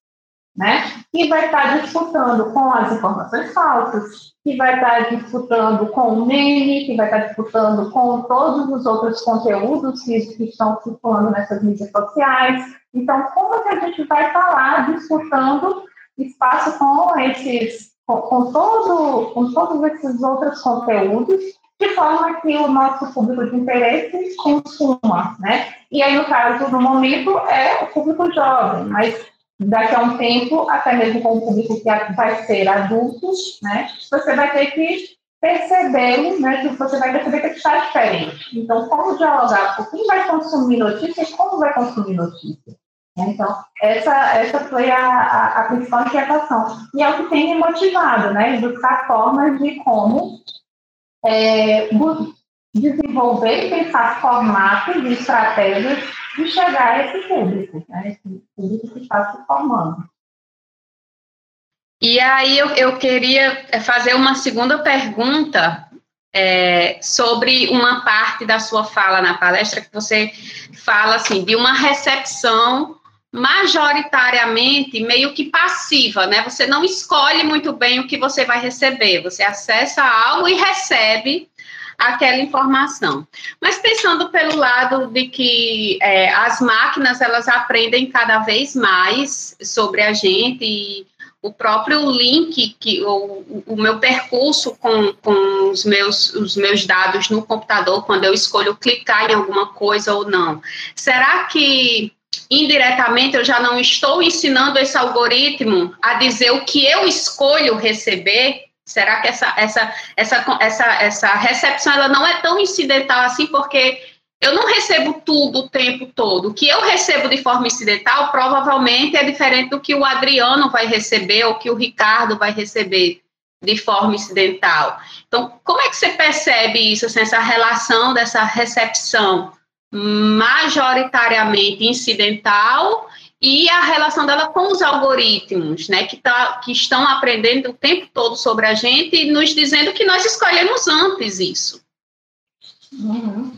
né? Que vai estar disputando com as informações falsas, que vai estar disputando com o meme, que vai estar disputando com todos os outros conteúdos que, que estão circulando nessas mídias sociais. Então, como que a gente vai estar lá disputando espaço com esses, com, com todo, com todos esses outros conteúdos de forma que o nosso público de interesse consuma, né? E aí, no caso, no momento, é o público jovem, mas daqui a um tempo, até mesmo com o público que vai ser adultos, né? Você vai ter que perceber, né? Você vai perceber que está diferente. Então, como dialogar com quem vai consumir notícia e como vai consumir notícia? Então, essa, essa foi a, a, a principal inquietação. E é o que tem me motivado, né? Buscar formas de como é, desenvolver e pensar formatos e estratégias de chegar a esse público, né, esse público que está se formando.
E aí eu, eu queria fazer uma segunda pergunta é, sobre uma parte da sua fala na palestra que você fala assim de uma recepção majoritariamente meio que passiva, né? Você não escolhe muito bem o que você vai receber, você acessa algo e recebe aquela informação. Mas pensando pelo lado de que é, as máquinas elas aprendem cada vez mais sobre a gente e o próprio link que o, o meu percurso com, com os meus os meus dados no computador quando eu escolho clicar em alguma coisa ou não. Será que indiretamente eu já não estou ensinando esse algoritmo a dizer o que eu escolho receber? Será que essa, essa, essa, essa, essa recepção ela não é tão incidental assim? Porque eu não recebo tudo o tempo todo. O que eu recebo de forma incidental provavelmente é diferente do que o Adriano vai receber ou que o Ricardo vai receber de forma incidental. Então, como é que você percebe isso, assim, essa relação dessa recepção majoritariamente incidental e a relação dela com os algoritmos, né, que, tá, que estão aprendendo o tempo todo sobre a gente e nos dizendo que nós escolhemos antes isso.
Uhum.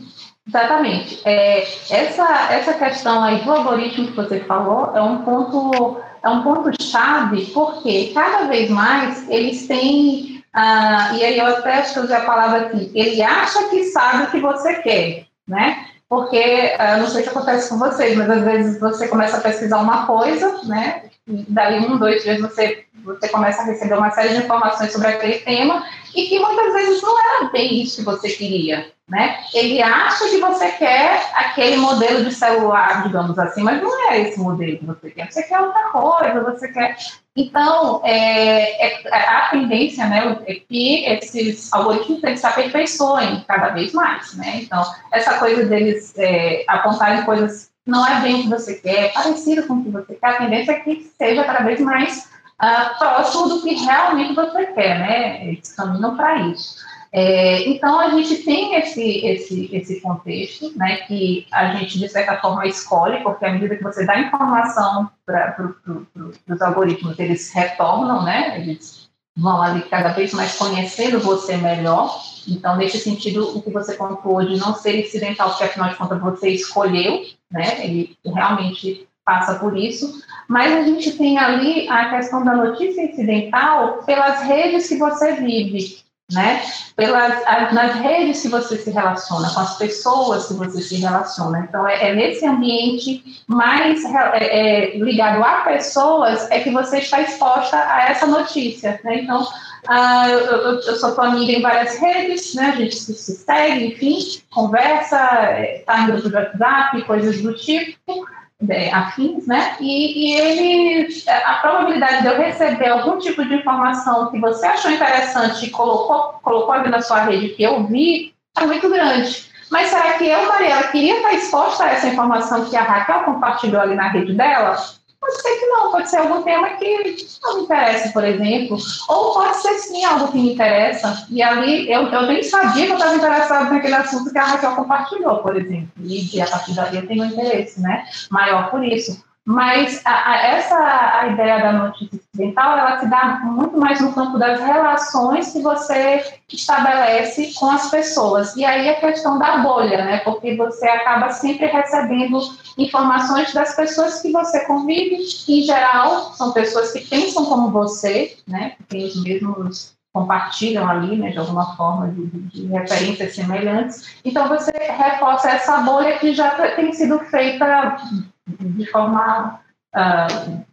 Exatamente. É, essa, essa questão aí do algoritmo que você falou é um ponto é um ponto chave porque cada vez mais eles têm ah, e aí eu até acho que eu usei a palavra aqui ele acha que sabe o que você quer né porque ah, não sei se acontece com vocês mas às vezes você começa a pesquisar uma coisa né? Daí um dois dias você você começa a receber uma série de informações sobre aquele tema e que muitas vezes não era bem isso que você queria né? Ele acha que você quer aquele modelo de celular, digamos assim, mas não é esse modelo que você quer. Você quer outra coisa, você quer. Então, é, é a tendência né, é que esses algoritmos eles se aperfeiçoem cada vez mais. Né? Então, essa coisa deles é, apontarem coisas não é bem o que você quer, é parecido com o que você quer, a tendência é que seja cada vez mais uh, próximo do que realmente você quer, né? Eles caminham para isso. É, então, a gente tem esse, esse, esse contexto, né, que a gente, de certa forma, escolhe, porque à medida que você dá informação para pro, pro, os algoritmos, eles retornam, né, eles vão ali cada vez mais conhecendo você melhor. Então, nesse sentido, o que você contou de não ser incidental, porque afinal de contas você escolheu, né, ele realmente passa por isso, mas a gente tem ali a questão da notícia incidental pelas redes que você vive né? Pelas, nas redes que você se relaciona, com as pessoas que você se relaciona. Então, é, é nesse ambiente mais é, é, ligado a pessoas é que você está exposta a essa notícia, né? Então, ah, eu, eu, eu, sou tua amiga em várias redes, né? A gente se, se segue, enfim, conversa, está em grupo de WhatsApp, coisas do tipo é, afins, né? E, e ele, a probabilidade de eu receber algum tipo de informação que você achou interessante e colocou, colocou ali na sua rede que eu vi, é muito grande. Mas será que eu, Mariela, queria estar exposta a essa informação que a Raquel compartilhou ali na rede dela? Pode ser que não, pode ser algum tema que não me interessa, por exemplo. Ou pode ser sim algo que me interessa. E ali eu, eu nem sabia que eu estava interessado naquele assunto que a Raquel compartilhou, por exemplo. E, a partir dali eu tenho um interesse né, maior por isso. Mas a, a, essa a ideia da notícia incidental, ela se dá muito mais no campo das relações que você estabelece com as pessoas. E aí a questão da bolha, né? Porque você acaba sempre recebendo informações das pessoas que você convive, que em geral são pessoas que pensam como você, né? Que têm os mesmos compartilham ali, né, de alguma forma, de, de, referências semelhantes. Então, você reforça essa bolha que já tem sido feita de forma. Uh,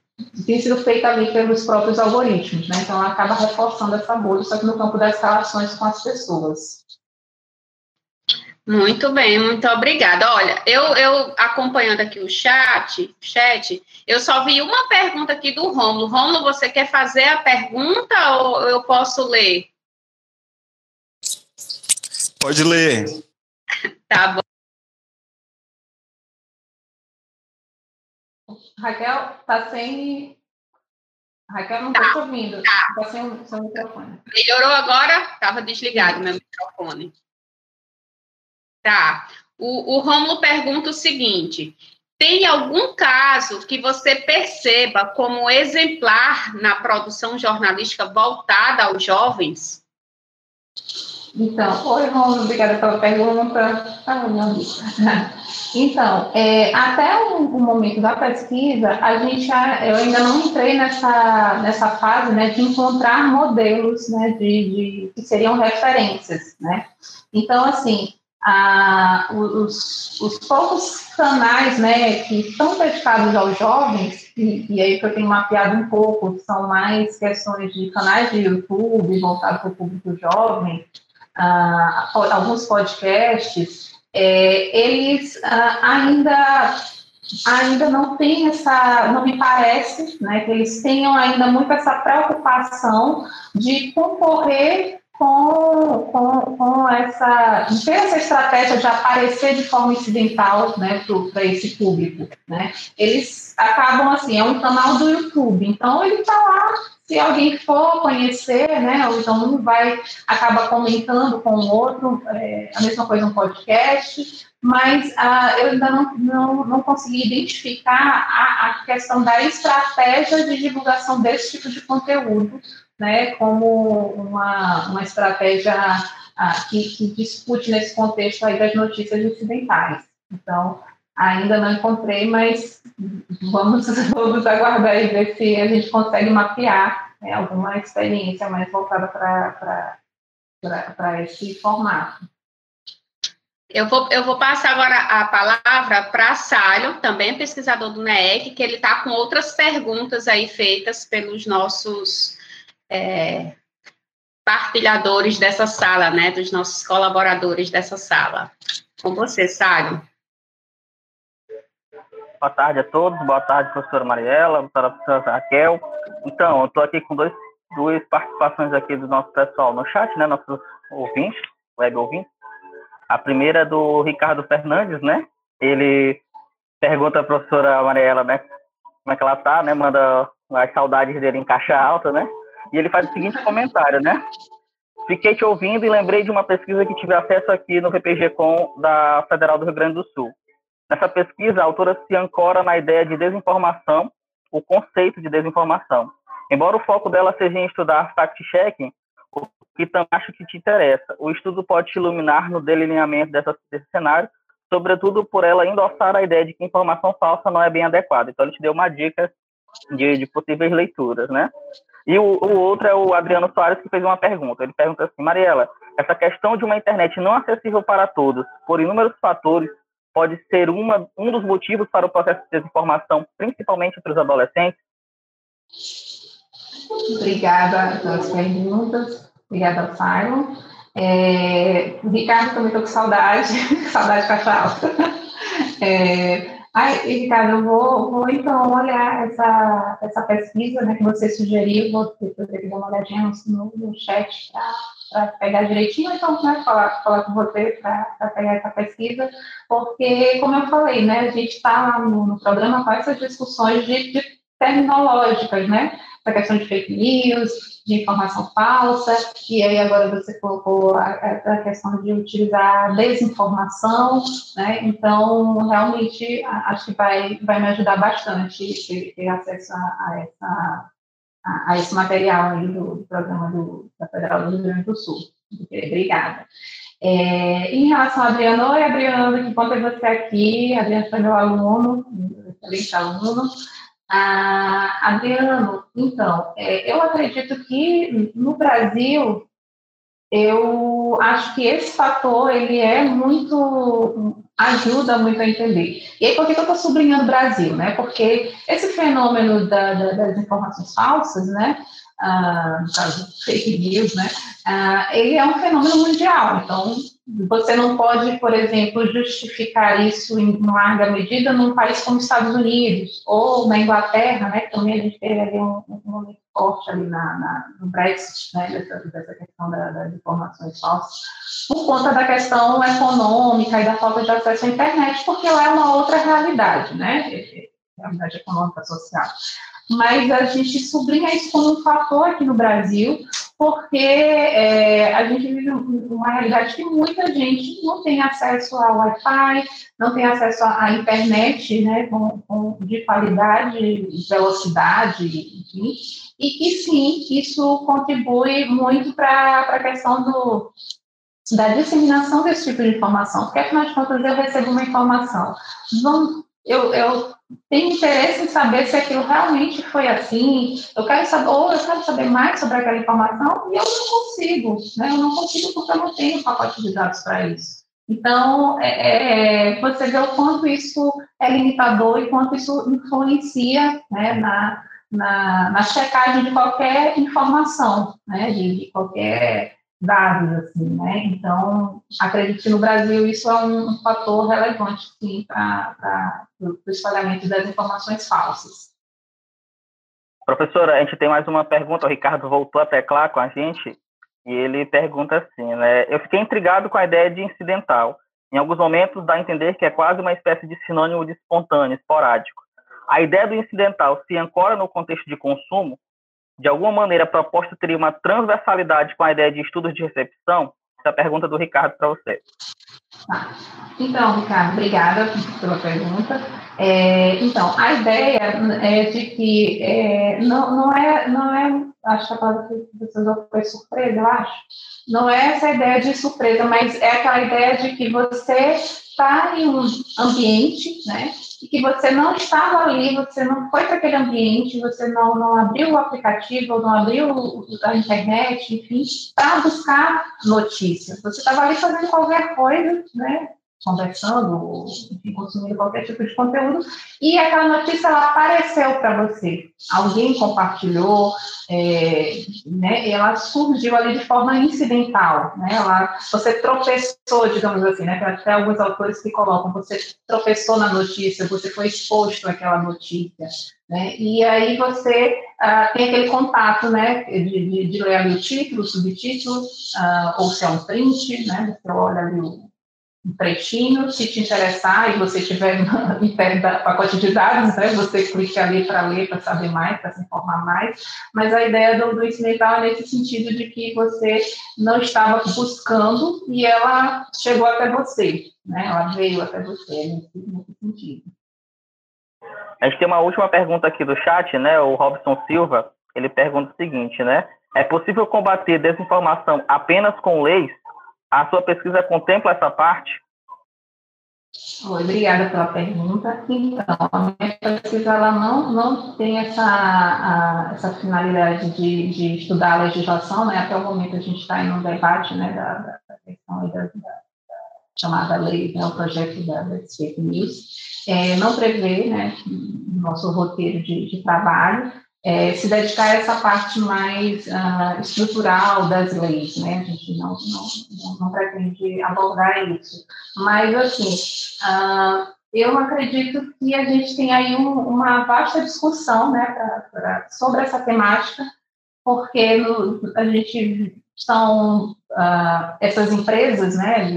tem sido feita ali pelos próprios algoritmos, né? Então, acaba reforçando essa bolha, só que no campo das relações com as pessoas.
Muito bem, muito obrigada. Olha, eu, eu acompanhando aqui o chat, chat, eu só vi uma pergunta aqui do Romulo. Romulo, você quer fazer a pergunta ou eu posso ler?
Pode ler.
tá bom.
Raquel, tá sem. Raquel, não tá, te ouvindo. Tá, tá sem, sem microfone.
Melhorou agora? Estava desligado meu microfone. Tá. O, o Romulo pergunta o seguinte: tem algum caso que você perceba como exemplar na produção jornalística voltada aos jovens?
Então, oi, Romulo, obrigada pela pergunta. Ah, Então, é, até o, o, momento da pesquisa, a gente, eu ainda não entrei nessa, nessa fase né, de encontrar modelos né, de, de, que seriam referências. Né? Então, assim, a, os, os poucos canais né, que estão dedicados aos jovens, e, e, aí que eu tenho mapeado um pouco, são mais questões de canais de YouTube voltados para o público jovem, uh, alguns podcasts, é, eles uh, ainda ainda não tem essa, não me parece, né, que eles tenham ainda muito essa preocupação de concorrer com, com, com essa, ter essa estratégia de aparecer de forma incidental, né, para esse público, né, eles acabam assim, é um canal do YouTube, então ele está lá se alguém for conhecer, né, então um vai, acaba comentando com o outro, é, a mesma coisa um podcast, mas ah, eu ainda não, não, não consegui identificar a, a questão da estratégia de divulgação desse tipo de conteúdo, né, como uma, uma estratégia ah, que, que discute nesse contexto aí das notícias incidentais. Então, ainda não encontrei, mas vamos, vamos aguardar e ver se a gente consegue mapear né, alguma experiência mais voltada para esse formato.
Eu vou, eu vou passar agora a palavra para Sálio, também pesquisador do NEEC, que ele está com outras perguntas aí feitas pelos nossos é, partilhadores dessa sala, né, dos nossos colaboradores dessa sala. Com você, Sálio.
Boa tarde a todos, boa tarde, professora Mariela, professora Raquel. Então, eu estou aqui com dois, duas participações aqui do nosso pessoal no chat, né, nossos ouvintes, web ouvintes. A primeira é do Ricardo Fernandes, né, ele pergunta à professora Mariela, né, como é que ela tá, né, manda as saudades dele em caixa alta, né, e ele faz o seguinte comentário, né, Fiquei te ouvindo e lembrei de uma pesquisa que tive acesso aqui no VPG Com da Federal do Rio Grande do Sul. Nessa pesquisa, a autora se ancora na ideia de desinformação, o conceito de desinformação. Embora o foco dela seja em estudar fact-checking, o que também acho que te interessa, o estudo pode te iluminar no delineamento dessa, desse cenário, sobretudo por ela endossar a ideia de que informação falsa não é bem adequada. Então, ele te deu uma dica de, de possíveis leituras, né? E o, o, outro é o Adriano Soares, que fez uma pergunta. Ele pergunta assim, Mariela, essa questão de uma internet não acessível para todos, por inúmeros fatores, pode ser uma, um dos motivos para o processo de desinformação, principalmente para os adolescentes?
Obrigada pelas perguntas. Obrigada, Simon. É, Ricardo, também estou com saudade, saudade de caixa alta. É, ai, Ricardo, eu vou, vou então olhar essa, essa pesquisa né, que você sugeriu, vou ter que dar uma olhadinha no, no chat para para pegar direitinho, então né, falar, falar com você para pegar essa pesquisa, porque, como eu falei, né, a gente está no, no, programa com essas discussões de, de terminológicas, né? A questão de fake news, de informação falsa, e aí agora você colocou a, a questão de utilizar desinformação, né? Então, realmente, acho que vai, vai me ajudar bastante ter acesso a, a essa a, esse material aí do, do programa do, da Federal do Rio Grande do Sul. Obrigada. É, em relação a Adriano, oi Adriano, que bom ter você aqui. Adriano foi meu aluno, excelente aluno. Ah, Adriano, então, é, eu acredito que no Brasil, eu acho que esse fator, ele é muito ajuda muito a entender. E aí, por que, eu estou sublinhando o Brasil? Né? Porque esse fenômeno da, da, das informações falsas, né? Ah, no caso, fake news, né? Ah, ele é um fenômeno mundial. Então, você não pode, por exemplo, justificar isso em larga medida num país como os Estados Unidos ou na Inglaterra, né? Também a gente teve ali um, um momento forte ali na, na, no Brexit, né? Dessa, dessa questão da, das informações falsas por conta da questão econômica e da falta de acesso à internet, porque lá é uma outra realidade, né? Realidade econômica, social. Mas a gente sublinha isso como um fator aqui no Brasil, porque é, a gente vive uma realidade que muita gente não tem acesso ao Wi-Fi, não tem acesso à internet né, com, com, de qualidade, velocidade, enfim, e que sim, isso contribui muito para a questão do, da disseminação desse tipo de informação, porque afinal de contas eu recebo uma informação, Vamos, eu, eu tenho interesse em saber se aquilo realmente foi assim, eu quero saber, ou eu quero saber mais sobre aquela informação e eu não consigo, né? Eu não consigo porque eu não tenho pacote de dados para isso. Então, é, é, você vê o quanto isso é limitador e quanto isso influencia né, na, na, na checagem de qualquer informação, né, de, de qualquer dados, assim, né? Então, acredito que no Brasil isso é um, fator relevante, sim, para o espalhamento das informações falsas.
Professora, a gente tem mais uma pergunta, o Ricardo voltou a teclar com a gente, e ele pergunta assim, né? Eu fiquei intrigado com a ideia de incidental. Em alguns momentos dá a entender que é quase uma espécie de sinônimo de espontâneo, esporádico. A ideia do incidental se ancora no contexto de consumo, de alguma maneira a proposta teria uma transversalidade com a ideia de estudos de recepção? Essa é a pergunta do Ricardo para você.
Tá. Então, Ricardo, obrigada pela pergunta. É, então, a ideia é de que é, não, não, é, não é, acho que a palavra que você usou foi surpresa, eu acho. Não é essa ideia de surpresa, mas é aquela ideia de que você está em um ambiente, né, que você não estava ali, você não foi para aquele ambiente, você não, não abriu o aplicativo, não abriu a internet, enfim, para buscar notícias. Você estava ali fazendo qualquer coisa, né? Conversando, enfim, consumindo qualquer tipo de conteúdo, e aquela notícia ela apareceu para você. Alguém compartilhou, é, né, ela surgiu ali de forma incidental, né, ela, você tropeçou, digamos assim, né, até alguns autores que colocam, você tropeçou na notícia, você foi exposto àquela notícia, né, e aí você uh, tem aquele contato, né, de, de, de ler ali o título, o subtítulo, uh, ou se é um print, né, você olha ali o um trechinho, se te interessar e você tiver pé da pacote de dados, né, você clica ali para ler, para saber mais, para se informar mais, mas a ideia do, do incidental é nesse sentido de que você não estava buscando e ela chegou até você, né, ela veio até você, nesse, nesse sentido.
A gente tem uma última pergunta aqui do chat, né, o Robson Silva, ele pergunta o seguinte, né, é possível combater desinformação apenas com leis? A sua pesquisa contempla essa parte?
obrigada pela pergunta. Então, a minha pesquisa ela não, não tem essa, a, essa finalidade de, de estudar a legislação, né? Até o momento a gente está em um debate né, da, da da, da, da, chamada lei, né, o projeto da, fake news. É, não prevê, né, no nosso roteiro de, de trabalho, é, se dedicar a essa parte mais uh, estrutural das leis, né? A gente não, não, não, pretende abordar isso. Mas, assim, uh, eu acredito que a gente tem aí um, uma vasta discussão, né, pra, pra, sobre essa temática, porque no, a gente são uh, essas empresas, né,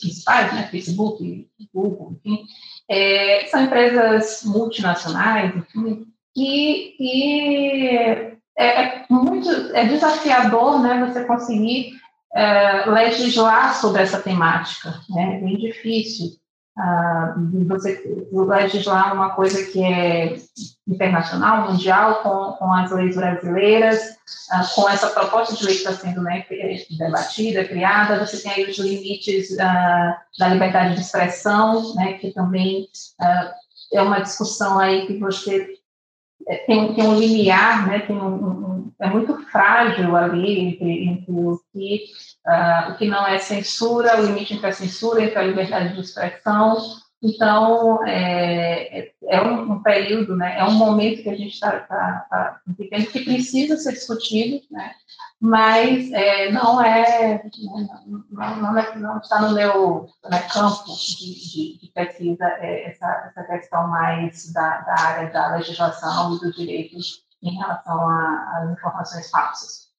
principais, né, Facebook, Google, enfim, é, são empresas multinacionais, enfim, que, é, é, muito é desafiador né, você conseguir é, legislar sobre essa temática. Né? É bem difícil uh, você legislar uma coisa que é internacional, mundial, com, com as leis brasileiras, uh, com essa proposta de lei que está sendo né, debatida, criada, você tem aí os limites uh, da liberdade de expressão, né, que também é uma discussão aí que você é, tem, tem um limiar, né, tem um, um, é muito frágil ali entre, entre o, que, uh, o que não é censura, o limite entre a censura, entre a liberdade de expressão. Então, é, é, é um, um, período, né, é um momento que a gente está tá, tá vivendo que precisa ser discutido, né, mas é, não é não, não, é, não, está no meu né, campo de, de, de pesquisa é, essa, essa questão mais da, da, área da legislação e do direito em relação às informações falsas.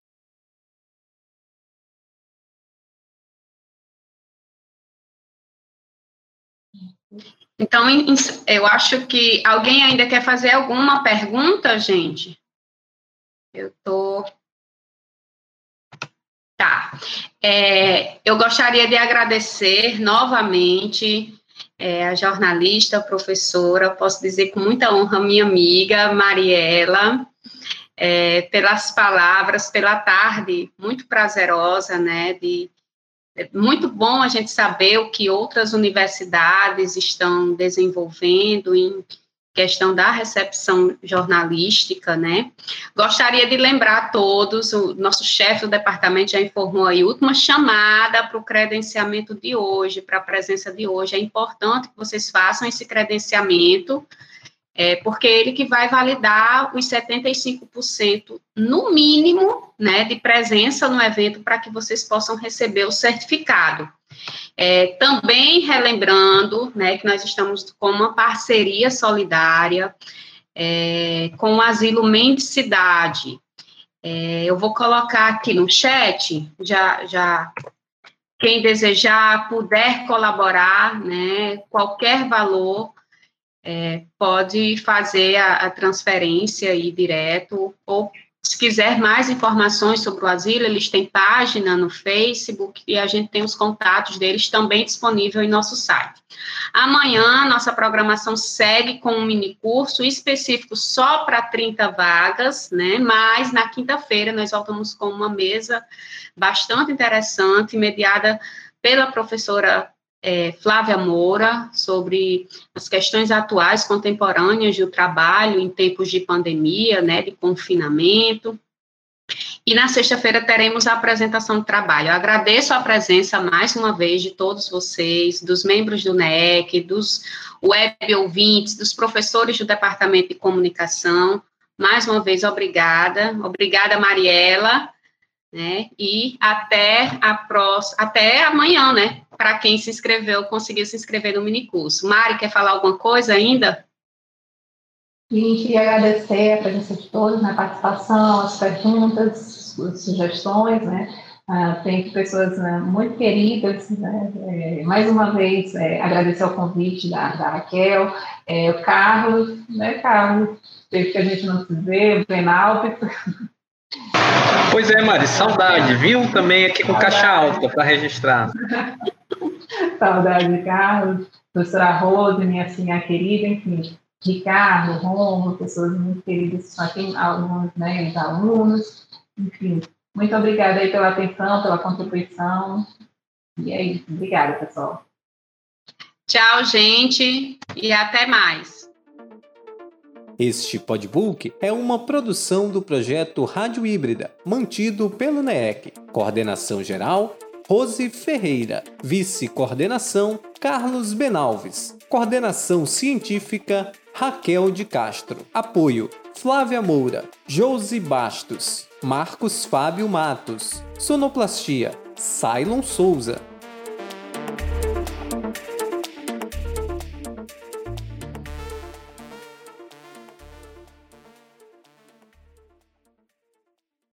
Então, eu acho que alguém ainda quer fazer alguma pergunta, gente? Eu estou Tá. É, eu gostaria de agradecer novamente é, a jornalista, a professora, posso dizer com muita honra, minha amiga Mariela, é, pelas palavras, pela tarde muito prazerosa, né, de, é muito bom a gente saber o que outras universidades estão desenvolvendo em questão da recepção jornalística, né? Gostaria de lembrar a todos, o nosso chefe do departamento já informou aí, última chamada para o credenciamento de hoje, para a presença de hoje. É importante que vocês façam esse credenciamento, é, porque é ele que vai validar os 75% no mínimo, né, de presença no evento para que vocês possam receber o certificado. É, também relembrando né, que nós estamos com uma parceria solidária é, com o Asilo Mendicidade. É, eu vou colocar aqui no chat, já, já quem desejar puder colaborar, né, qualquer valor, é, pode fazer a, a transferência aí direto ou se quiser mais informações sobre o asilo, eles têm página no Facebook e a gente tem os contatos deles também disponível em nosso site. Amanhã, nossa programação segue com um mini curso específico só para 30 vagas, né? Mas na quinta-feira nós voltamos com uma mesa bastante interessante, mediada pela professora é, Flávia Moura sobre as questões atuais, contemporâneas do trabalho em tempos de pandemia, né, de confinamento. E na sexta-feira teremos a apresentação do trabalho. Eu agradeço a presença mais uma vez de todos vocês, dos membros do NEC, dos web ouvintes, dos professores do Departamento de Comunicação. Mais uma vez, obrigada. Obrigada, Mariela. Né? E até a próxima, até amanhã, né? Para quem se inscreveu, conseguiu se inscrever no minicurso. Mari, quer falar alguma coisa ainda?
E queria agradecer a presença de todos, né, a participação, as perguntas, as sugestões, né? Uh, tem pessoas né, muito queridas, né? É, mais uma vez, é, agradecer o convite da, da Raquel, é, o Carlos, né, Carlos, que a gente não se vê, o Penalto.
Pois é, Mari, saudade, viu? Também aqui com saudade. caixa alta para registrar.
Saudade, Carlos, professora Rose, minha senhora querida, enfim, Ricardo, Romo, pessoas muito queridas, só tem alguns né, alunos, enfim. Muito obrigada aí pela atenção, pela contribuição. E é isso. Obrigada, pessoal.
Tchau, gente, e até mais.
Este podbook é uma produção do projeto Rádio Híbrida, mantido pelo NEEC. Coordenação geral Rose Ferreira. Vice-coordenação, Carlos Benalves. Coordenação científica, Raquel de Castro. Apoio, Flávia Moura, Josi Bastos, Marcos Fábio Matos. Sonoplastia, Cylon Souza.